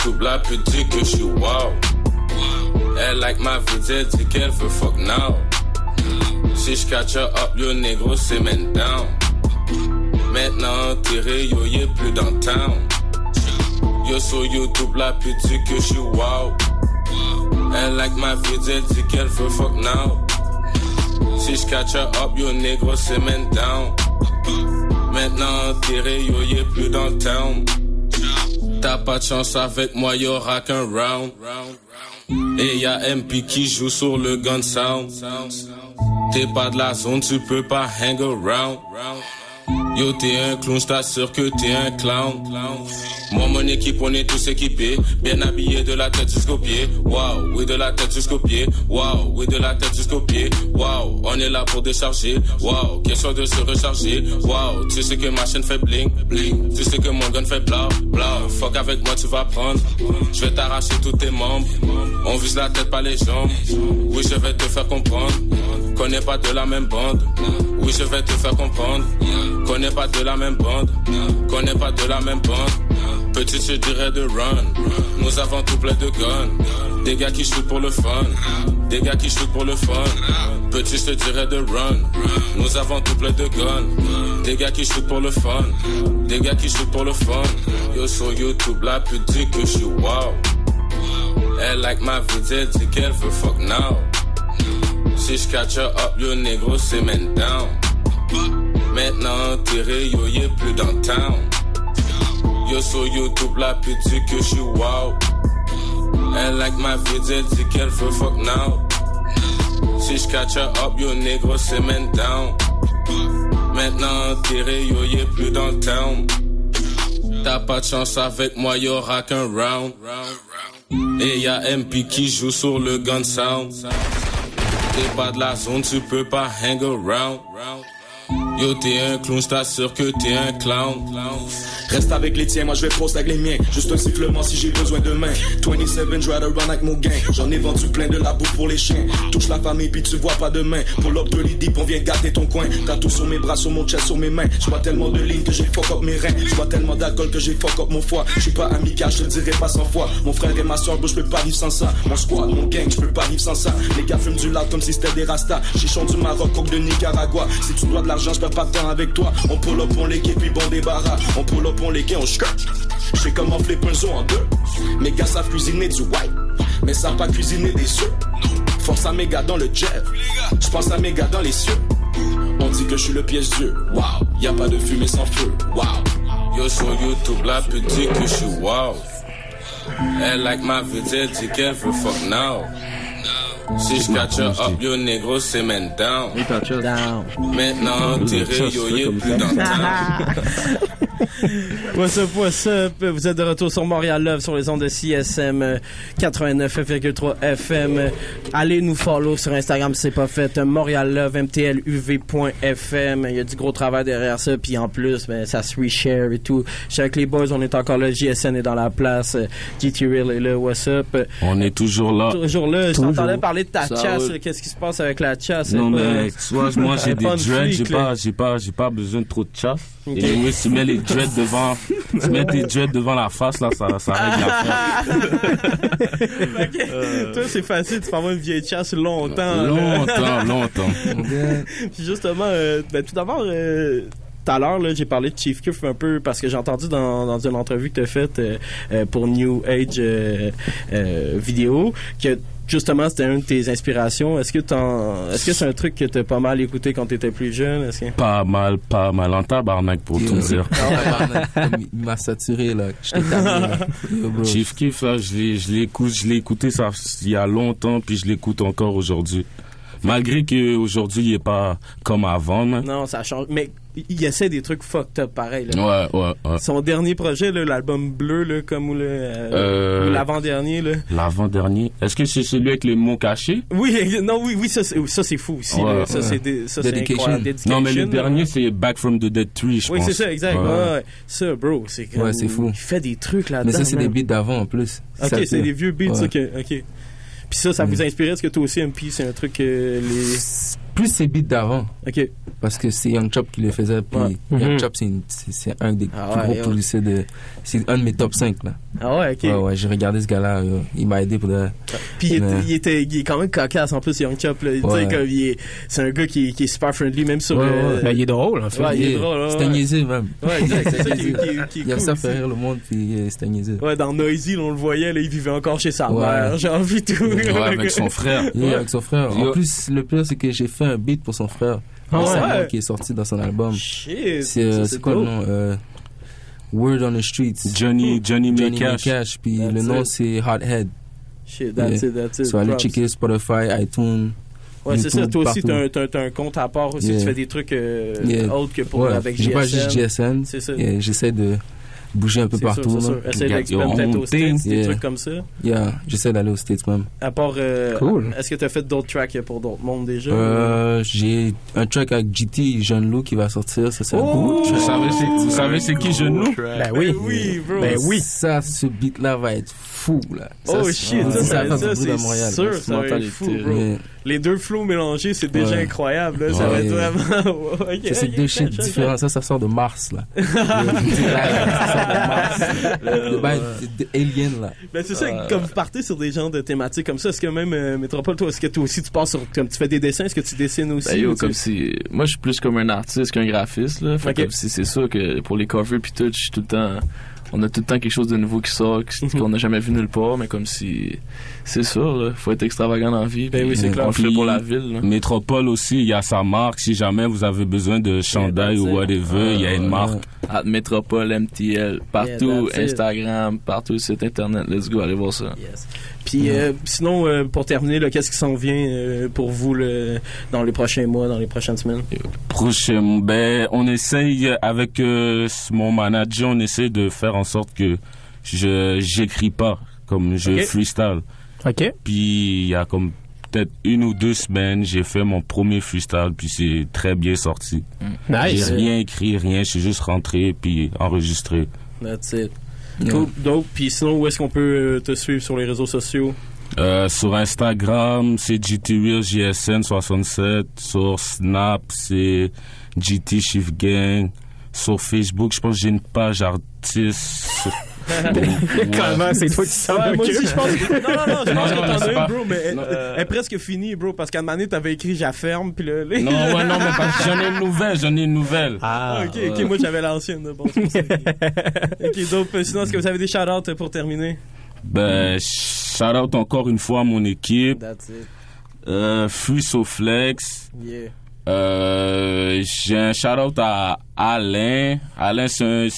YouTube, la pute dit que je suis wow. Elle like ma elle dit qu'elle veut fuck now. Si je catch her up, yo négro, c'est man down. Maintenant, tiré, yo, y'a plus dans town. Yo, sur YouTube, la pute dit que je suis wow. Elle like ma elle dit qu'elle veut fuck now. Si je catch her up, yo négro, c'est man down. Maintenant, tiré, yo, y'a plus dans town. T'as pas de chance avec moi, y'aura qu'un round. Et y'a MP qui joue sur le gun sound. T'es pas de la zone, tu peux pas hang around. Yo, t'es un clown, j't'assure que t'es un clown. Moi, mon équipe, on est tous équipés. Bien habillés de la tête jusqu'aux pieds. Wow, oui, de la tête jusqu'aux pieds. Wow, oui, de la tête jusqu'aux pieds. Wow, on est là pour décharger. Wow, question de se recharger. Wow, tu sais que ma chaîne fait bling, bling. Tu sais que mon gun fait bla, bla. Fuck avec moi, tu vas prendre. Je vais t'arracher tous tes membres. On vise la tête, pas les jambes. Oui, je vais te faire comprendre. Qu'on n'est pas de la même bande. Oui, je vais te faire comprendre. Qu'on n'est pas de la même bande. Qu'on n'est pas de la même bande. Petit, je dirais de run. Nous avons tout plein de guns. Des gars qui shootent pour le fun. Des gars qui shootent pour le fun. Petit, je dirais de run. Nous avons tout plein de guns. Des gars qui shootent pour le fun. Des gars qui shootent pour le fun. Yo, sur YouTube, la pute dit que je suis wow. Elle like vie, elle dit qu'elle fuck now. Si je catch her up, yo négro, c'est man down. Maintenant, tiré, yo, y'a plus dans town. Yo, sur YouTube, la pute dit que je suis wow. Elle like ma elle dit qu'elle fuck now. Si je catch her up, yo négro, c'est man down. Maintenant, tiré, yo, y'a plus dans town. T'as pas de chance avec moi, y'aura qu'un round. Et y'a MP qui joue sur le gun sound. T'es pas de la zone, tu peux pas hang around. Yo, t'es un clown, j't'assure que t'es un clown. Reste avec les tiens, moi je vais poster avec les miens. Juste un sifflement si j'ai besoin de main. 27, je ride run avec mon gang. J'en ai vendu plein de la bouffe pour les chiens. Touche la famille puis tu vois pas de main. Pour l'op de deep, on vient gâter ton coin. Tatou sur mes bras, sur mon chest, sur mes mains. Je vois tellement de lignes que j'ai fuck up mes reins. Je vois tellement d'alcool que j'ai fuck up mon foie. Je suis pas amical, je te le dirai pas sans fois. Mon frère et ma soeur, je peux pas vivre sans ça. Mon squad, mon gang, je peux pas vivre sans ça. Les gars fument du loud comme si c'était des rastas. Chichon du Maroc, coque de Nicaragua. Si tu dois de l'argent, je avec toi. On pull up, on les puis bon débarras. On pull up, on les on skirt. Je sais comment flipper un zoo en deux. Mes gars savent cuisiner du white, mais savent pas cuisiner des œufs. Force à mes gars dans le jet, je pense à mes gars dans les cieux. On dit que je suis le piège Dieu, wow. Y pas de fumée sans feu, wow. Yo, sur YouTube, la dit que je suis wow. Elle like elle dit qu'elle veut fuck now. Si je catch up, yo négro, c'est man down. Maintenant, tiré, yo, y'a plus dans le temps. What's up, what's up? Vous êtes de retour sur Montréal Love sur les ondes de CSM euh, 89,3 FM. Allez nous follow sur Instagram si c'est pas fait. Montréal Love, MTLUV.FM. Il y a du gros travail derrière ça. Puis en plus, ben, ça se reshare et tout. Avec les boys, on est encore là. JSN est dans la place. euh, GT Real est là. What's up? On est toujours là. Toujours là. Je t'entendais parler de ta Ça chasse. Qu'est-ce qui se passe avec la chasse? Non, pas- mais soit moi j'ai des pas dreads, j'ai pas, j'ai pas, j'ai pas besoin de trop de chasse. Et oui, tu mets les dreads devant, tu mets tes dreads devant la face, là, ça, ça règle l'affaire. Ok. Toi, c'est facile, tu peux avoir une vieille chasse longtemps. Longtemps, longtemps. Puis justement, euh, ben, tout d'abord, euh, tout à l'heure, j'ai parlé de Chief Keef un peu parce que j'ai entendu dans, dans une entrevue que tu as faite euh, euh, pour New Age euh, euh, vidéo que justement c'était une de tes inspirations. Est-ce que est-ce que c'est un truc que t'as pas mal écouté quand t'étais plus jeune? Est-ce que... Pas mal, pas mal en tabarnak pour tout dire. Il m'a saturé, là. Chief Keef, là, je l'écoute, je l'ai écouté ça il y a longtemps, puis je l'écoute encore aujourd'hui. Malgré que aujourd'hui il est pas comme avant, man. Non, ça change. Mais il, il essaie des trucs fucked up pareil. là. Ouais, ouais, ouais. Son dernier projet, l'album bleu, là, comme ou le, euh, Euh, l'avant-dernier. L'avant-dernier. Est-ce que c'est celui avec les mots cachés? Oui, non, oui, oui, ça, c'est, fou aussi. Ouais, là. Ça, ouais. c'est, des- ça, c'est incroyable. Dedication, Non, mais le dernier, c'est Back from the Dead Tree, je Oui, pense. c'est ça, exact. Ouais. Ouais, ouais. Ça, bro, c'est comme- Ouais, c'est fou. Il fait des trucs là-dedans. Mais ça, c'est des beats d'avant en plus. Ok, Ça, c'est des vieux beats, ouais. ok, ok. Puis ça, ça vous inspirait? Est-ce que toi aussi, MP, c'est un truc que les... Plus ces beats d'avant. Ok. Parce que c'est Young Chop qui les faisait. Puis Ouais. Young Mhm. Chop, c'est une- c'est c'est un des Ah plus ouais, gros producteurs de. C'est un de mes top 5 là. Ah ouais, ok. Ouais, ouais, j'ai regardé ce gars-là. euh, Il m'a aidé pour de. Puis il, Mais- était- il était, il est quand même cocasse en plus, Young Chop. Là. Tu sais, Ouais. comme il est, c'est un gars qui, est- qui est super friendly, même sur. Ouais, euh, ouais. Ben, il est drôle, en fait. Ouais, il est Il est- drôle. ouais, c'est un niaiseux, même. Ouais, exact. C'est ça qui, qui, qui Il aime cool ça faire rire le monde, puis euh, c'est un niaiseux. Ouais, dans Noisy, on le voyait, là, il vivait encore chez sa Ouais. mère. J'ai envie de tout. Ouais. avec son frère. En Yo. plus, le pire, c'est que j'ai fait un beat pour son frère. Ah ouais? Qui est sorti dans son album. Shit, C'est euh, c'est quoi le nom euh, Word on the Streets. Johnny, Johnny May Cash. Puis That's le nom, c'est Hothead. Shit, that's it, that's it. So, allez checker Spotify, iTunes. Ouais, c'est ça. Toi aussi, t'as un, un compte à part aussi. Yeah. Tu fais des trucs euh, Yeah. autres que pour Ouais, avec J'ai GSM. pas juste GSM. C'est ça. Et J'essaie de bouger un peu C'est sûr, partout. c'est sûr. là. Essaye d'expérimenter peut-être aux States, des trucs comme ça. Yeah, j'essaie d'aller aux States même. À part. euh, Cool. Est-ce que t'as fait d'autres tracks pour d'autres mondes déjà? Euh, j'ai un track avec GT Jeune Loup qui va sortir. Ça, c'est un Oh! beau track. Vous savez c'est- vous savez c'est qui Jeune Loup? Ben oui. oui, bro. Ben oui. Ça, ce beat-là va être fou, là. Oh shit, ça, ça, ça, c'est sûr, C'est ça va être fou, bro. Mais- Les deux flows mélangés, c'est déjà Ouais. incroyable, là. Ça va être vraiment. C'est deux shit différents. Ça, ça sort de Mars, là. Le petit live, ça sort de Mars. Le bail de- de Alien, là. Ben c'est ça, Euh, comme vous partez sur des genres de thématiques comme ça, est-ce que même euh, Métropole, toi, est-ce que toi aussi tu passes sur, comme tu fais des dessins, est-ce que tu dessines aussi? Ben yo, ou tu- comme si moi je suis plus comme un artiste qu'un graphiste là. Fait comme si c'est sûr que pour les covers puis tout, je suis tout le temps on a tout le temps quelque chose de nouveau qui sort Mhm. qu'on n'a jamais vu nulle part mais comme si c'est sûr là, faut être extravagant dans la vie. Ben puis On le fait Puis, pour la ville. là. Métropole aussi, il y a sa marque. Si jamais vous avez besoin de chandail ou whatever, il y a une marque. À Métropole, MTL, partout. Instagram, partout site internet. Let's go, allez voir ça. Puis euh, sinon, euh, pour terminer, là, qu'est-ce qui s'en vient euh, pour vous dans les prochains mois, dans les prochaines semaines? Prochain, ben, on essaye avec euh, mon manager, on essaie de faire en sorte que je j'écris pas, comme je Ok. freestyle. Ok. Puis il y a comme peut-être une ou deux semaines, j'ai fait mon premier freestyle, puis c'est très bien sorti. Nice. J'ai rien écrit, rien, je suis juste rentré puis enregistré. That's it. Cool. Donc, puis sinon, où est-ce qu'on peut euh, te suivre sur les réseaux sociaux? Euh, sur Instagram, c'est GT JSN 67. Sur Snap, c'est GT Gang. Sur Facebook, je pense que j'ai une page artiste. Comment c'est toi qui sors Ouais, le moi cul? aussi, je pense que, non, non, non, je pense non, que t'en c'est as une, bro, mais elle, elle est presque finie, bro, parce qu'à un moment donné, t'avais écrit J'affirme, puis là... Non, ouais, non, mais parce que j'en ai une nouvelle, j'en ai une nouvelle. Ah, ok, ok, moi j'avais l'ancienne. Bon, c'est pour ça. ok, donc, euh, sinon, est-ce que vous avez des shout-outs pour terminer? Ben, shout out encore une fois à mon équipe. That's it. Euh, Free Flex. Yeah. Euh, j'ai un shout-out à Alain. Alain, c'est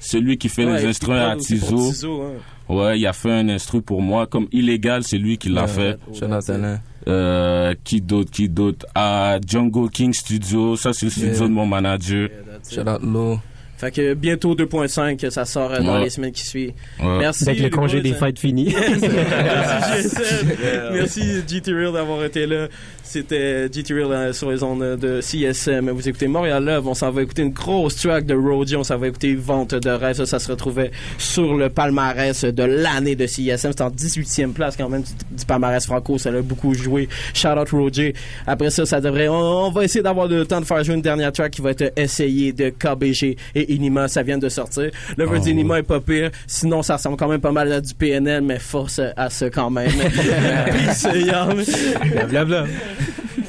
celui qui fait Ouais, les instruments à Tizo. Hein. Ouais, il a fait un instru pour moi. Comme illégal, c'est lui qui l'a Ouais, fait. shout out à Alain. Euh, qui d'autre, qui d'autre? À Django King Studio. Ça, c'est le studio Yeah. de mon manager. Shout out Lo. Fait que bientôt 2.5, ça sort euh, dans Ouais. les semaines qui suivent. Ouais. Merci. Avec le les congé des fêtes fini. Merci GSM. Merci GT Real d'avoir été là. C'était GT Real euh, sur les ondes de CSM. Vous écoutez Montréal Love. On s'en va écouter une grosse track de Roadie. On s'en va écouter Vente de rêve. Ça, ça se retrouvait sur le palmarès de l'année de CSM. C'est en 18e place quand même du, du palmarès franco. Ça l'a beaucoup joué. Shout out Roger. Après ça, ça devrait. On, on va essayer d'avoir le temps de faire jouer une dernière track qui va être essayée de KBG et Inima. Ça vient de sortir. Le Oh, d'Inima est pas pire. Sinon, ça ressemble quand même pas mal à du PNL, mais force à ça quand même. Peace, Young. Blablabla.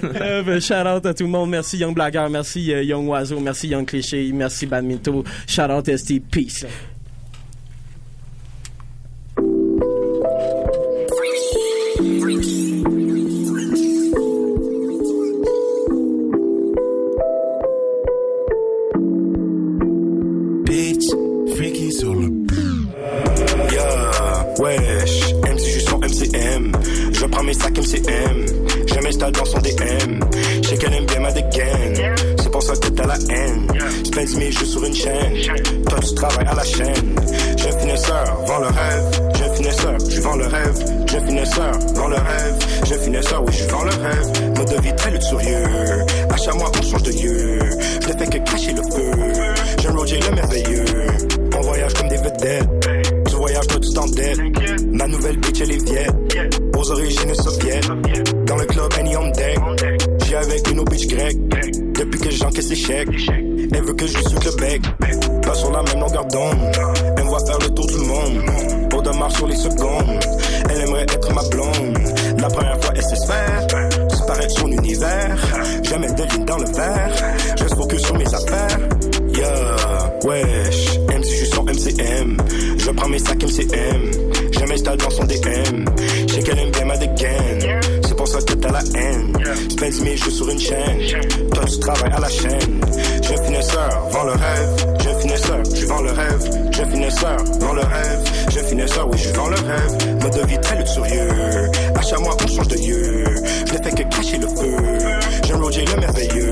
Euh, ben, shout out à tout le monde. Merci Young Blagger, merci euh, Young Oiseau, merci Young Cliché, merci Badminto. Shout out ST. Peace. Je mes sacs MCM. Je m'installe dans son DM. Je qu'elle aime bien ma dégaine. C'est pour ça que t'as la haine. Spends mes jeux sur une chaîne. Toi, tu travailles à la chaîne. Jeune finesseur, vends le rêve. Jeune finesseur, je vends le rêve. Jeune finesseur, vends le rêve. Jeune finesseur, oui, je vends le rêve. Mode de vie très luxurieux. À chaque mois, on change de lieu. Je ne fais que cacher le feu. Jeune Roger, le merveilleux. On voyage comme des vedettes. Ma nouvelle bitch, elle est vieille. Aux origines soviètes. Dans le club, Annie on deck. J'ai avec une bitch grecque. Depuis que j'encaisse les chèques. Elle veut que je suce le bec. Pas sur la même longueur d'onde. Elle me voit faire le tour du monde. Pour de sur les secondes. Elle aimerait être ma blonde. La première fois, elle sait faire. Disparaître son univers. Jamais de ligne dans le verre. Je focus sur mes affaires. Yeah, wesh. MC, je suis son MCM. Je prends mes sacs MCM. Je m'installe dans son DM. Je sais qu'elle aime bien ma dégaine. C'est pour ça que t'as la haine. Spends mes jeux sur une chaîne. Toi, tu travailles à la chaîne. Je finesseur, vends le rêve. Je finesseur, je vends le rêve. Je finesseur, vends le rêve. Je finesseur, oui, je vends le rêve. Mode de vie très luxurieux. À chaque mois, on change de lieu. Je ne fais que cacher le feu. J'aime Roger le merveilleux.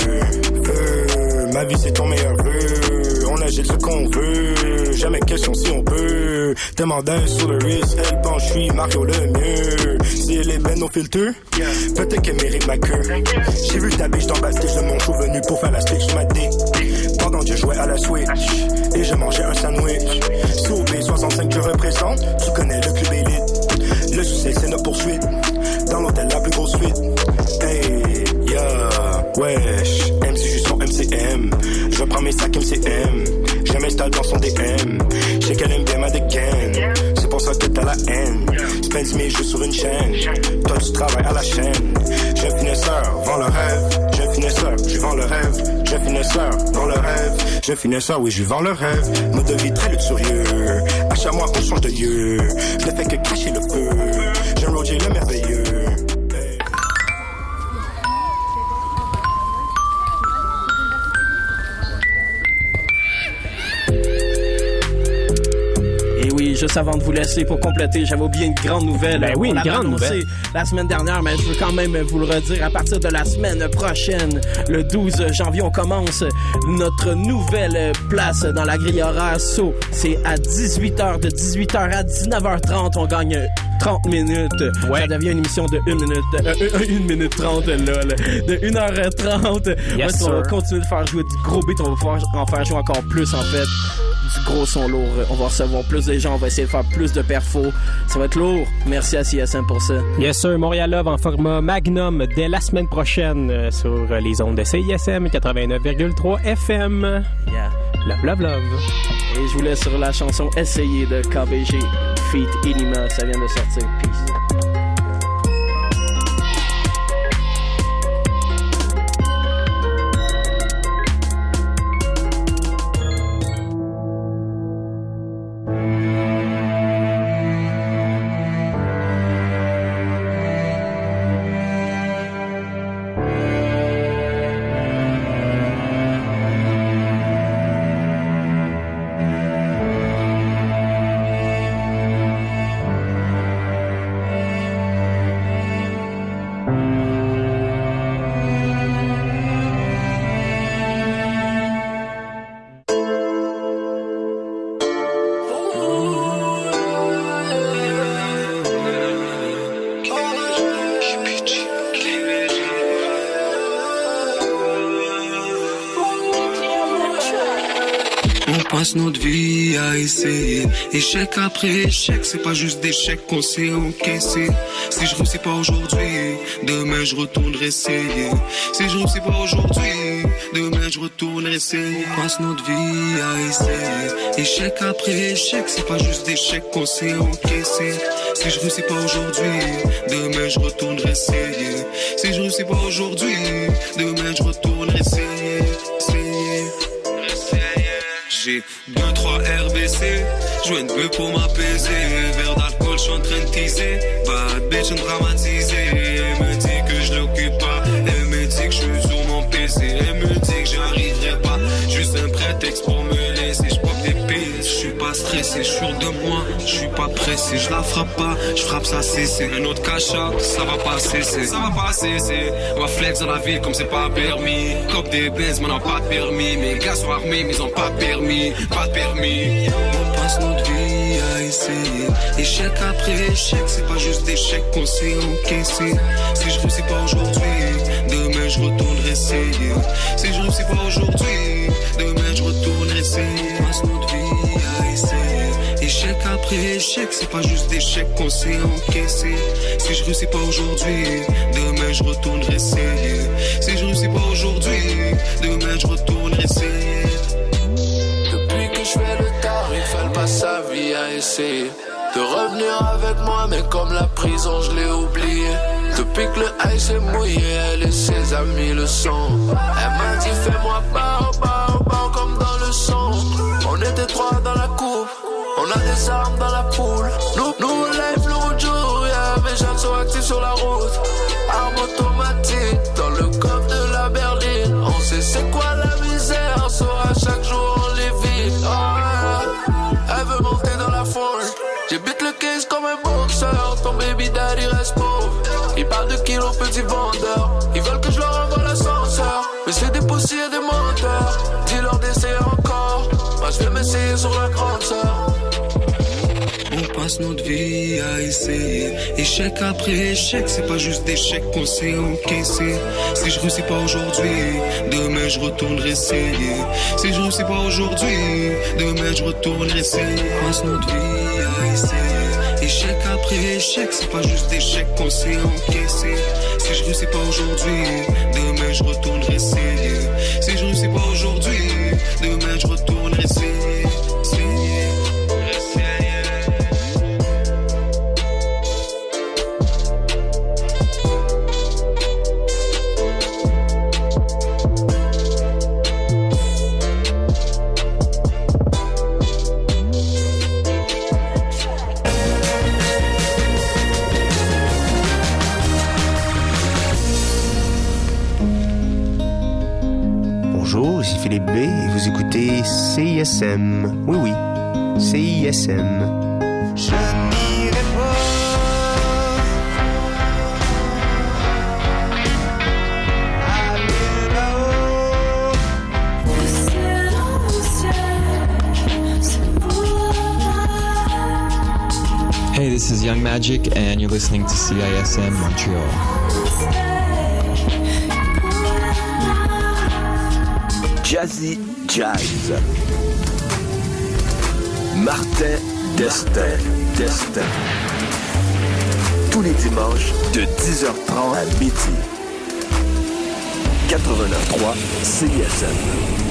Ma vie, c'est ton meilleur vœu. On agite ce qu'on veut. Jamais question si on peut. Demande un sur le risque. Elle pense, je suis Mario le mieux. Si elle est belle, au filtre. Peut-être qu'elle mérite ma queue. J'ai vu ta biche dans le backstage de mon venu pour faire la speech sur ma. Pendant que je jouais à la Switch. Et je mangeais un sandwich. Sous B65 je représente. Tu connais le club élite. Le succès, c'est notre poursuite. Dans l'hôtel, la plus grosse suite. Hey, yeah, wesh. MC, je suis MCM. Je prends mes sacs MCM. Dans son DM. Qu'elle aime bien ma dégaine. C'est pour ça que t'as la haine. Spends mes jeux sur une chaîne. Toi, tu travailles à la chaîne. Je finesseur, vends le rêve. Je finesseur, je vends le rêve. Je finesseur, vends le rêve. Je finesseur, oui, je vends le rêve. Mode de vie très luxurieux. Chaque mois, on change de lieu. Je ne fais que cacher le feu. Juste avant de vous laisser pour compléter, j'avais oublié une grande nouvelle. Ben oui, On une grande nouvelle. La semaine dernière, mais je veux quand même vous le redire. À partir de la semaine prochaine, le 12 janvier, on commence notre nouvelle place dans la grille horaire SO. C'est à 18h, de 18h à 19h30. On gagne 30 minutes. Ça devient une émission de 1 minute, euh, 1 minute 30, lol. De 1h30. Yes, on va continuer de faire jouer du gros beat. On va pouvoir en faire jouer encore plus, en fait. Du gros son lourd. On va recevoir plus de gens. On va essayer de faire plus de perfos. Ça va être lourd. Merci à CSM pour ça. Yes, sir. Montréal Love en format Magnum dès la semaine prochaine euh, sur euh, les ondes de CISM 89,3 FM. Yeah. Love, love, love. Et je vous laisse sur la chanson Essayer de KBG. Feat Inima. Ça vient de sortir. Peace. Passe notre vie à essayer. Échec après échec, c'est pas juste des chèques qu'on sait encaisser. Si je réussis pas aujourd'hui, demain je retournerai essayer. Si je réussis pas aujourd'hui, demain je retournerai essayer. On passe notre vie à essayer. Échec après échec, c'est pas juste des chèques qu'on sait encaisser. Si je réussis pas aujourd'hui, demain je retournerai essayer. Si je réussis pas aujourd'hui, demain je retournerai essayer. J'ai 2-3 RBC, je une peu pour m'apaiser. Verre d'alcool, je suis en train de teaser. Bad bitch, en dramatisé. Je suis sûr de moi, je suis pas pressé, je la frappe pas, je frappe ça c'est un autre cacha, ça va pas cesser, ça va pas cesser. On va flex dans la ville comme c'est pas permis, cop des bains, mais on pas de permis, mes gars sont armés, mais ils ont pas permis, pas de permis. On passe notre vie à essayer, échec après échec, c'est pas juste des qu'on sait encaisser. Si je réussis pas aujourd'hui, demain je retournerai essayer. Si je réussis pas aujourd'hui, demain échec après échec, c'est pas juste des chèques qu'on sait encaisser. Si je réussis pas aujourd'hui, demain je retournerai essayer. Si je réussis pas aujourd'hui, demain je retournerai essayer. Depuis que je fais le tard, il fait pas sa vie à essayer de revenir avec moi, mais comme la prison, je l'ai oublié. Depuis que le ice est mouillé, elle et ses amis le sont. Elle m'a dit fais-moi bao, bao, bao comme dans le son. On était trois dans des armes dans la poule. Nous, nouveau life, nouveau jour, yeah, mes jeunes sont actifs sur la route. Arme automatique dans le coffre de la berline. On sait c'est quoi la misère, on saura chaque jour on les vit. Oh. Elle veut monter dans la foule. J'habite le case comme un boxeur. Ton baby daddy reste pauvre. Ils parlent de kilos, petits vendeurs. Ils veulent que je leur envoie l'ascenseur. Mais c'est des poussies et des menteurs. Dis-leur d'essayer encore. Moi, je vais m'essayer sur la grande sœur. Passe notre vie à essayer. Échec après échec, c'est pas juste des chèques qu'on sait encaisser. Si je réussis pas aujourd'hui, demain je retournerai essayer. Si je réussis pas aujourd'hui, demain je retournerai essayer. Passe notre vie à essayer. Échec après échec, c'est pas juste des chèques qu'on sait encaisser. Si je réussis pas aujourd'hui, demain je retournerai essayer. Si je réussis pas aujourd'hui, demain je retournerai essayer. Bonjour, ici Philippe B et vous écoutez CISM. Oui, oui, CISM. Je n'irai pas. à là-haut. Le ciel en ciel, c'est pour Hey, this is Young Magic, and you're listening to CISM Montreal. Jazzy Jazz. Martin Destin. Destin. Tous les dimanches de 10h30 à midi. 89.3 CISM.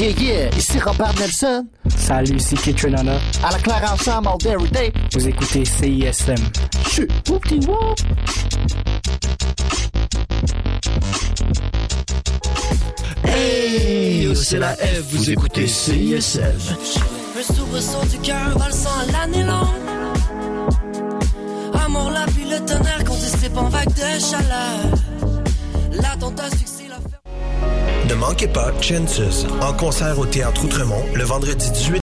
Yeah, yeah, ici Robert Nelson. Salut, ici Kitrenana. À la claire ensemble, all day, every day. Vous écoutez CISM. Chut. Hey, c'est la F, vous écoutez CISM. Un soubresaut du cœur valsant l'année longue. Amour, la pluie, le tonnerre qu'on dissipe en vague de chaleur. L'attentat succès, la Ne manquez pas Chances en concert au Théâtre Outremont le vendredi 18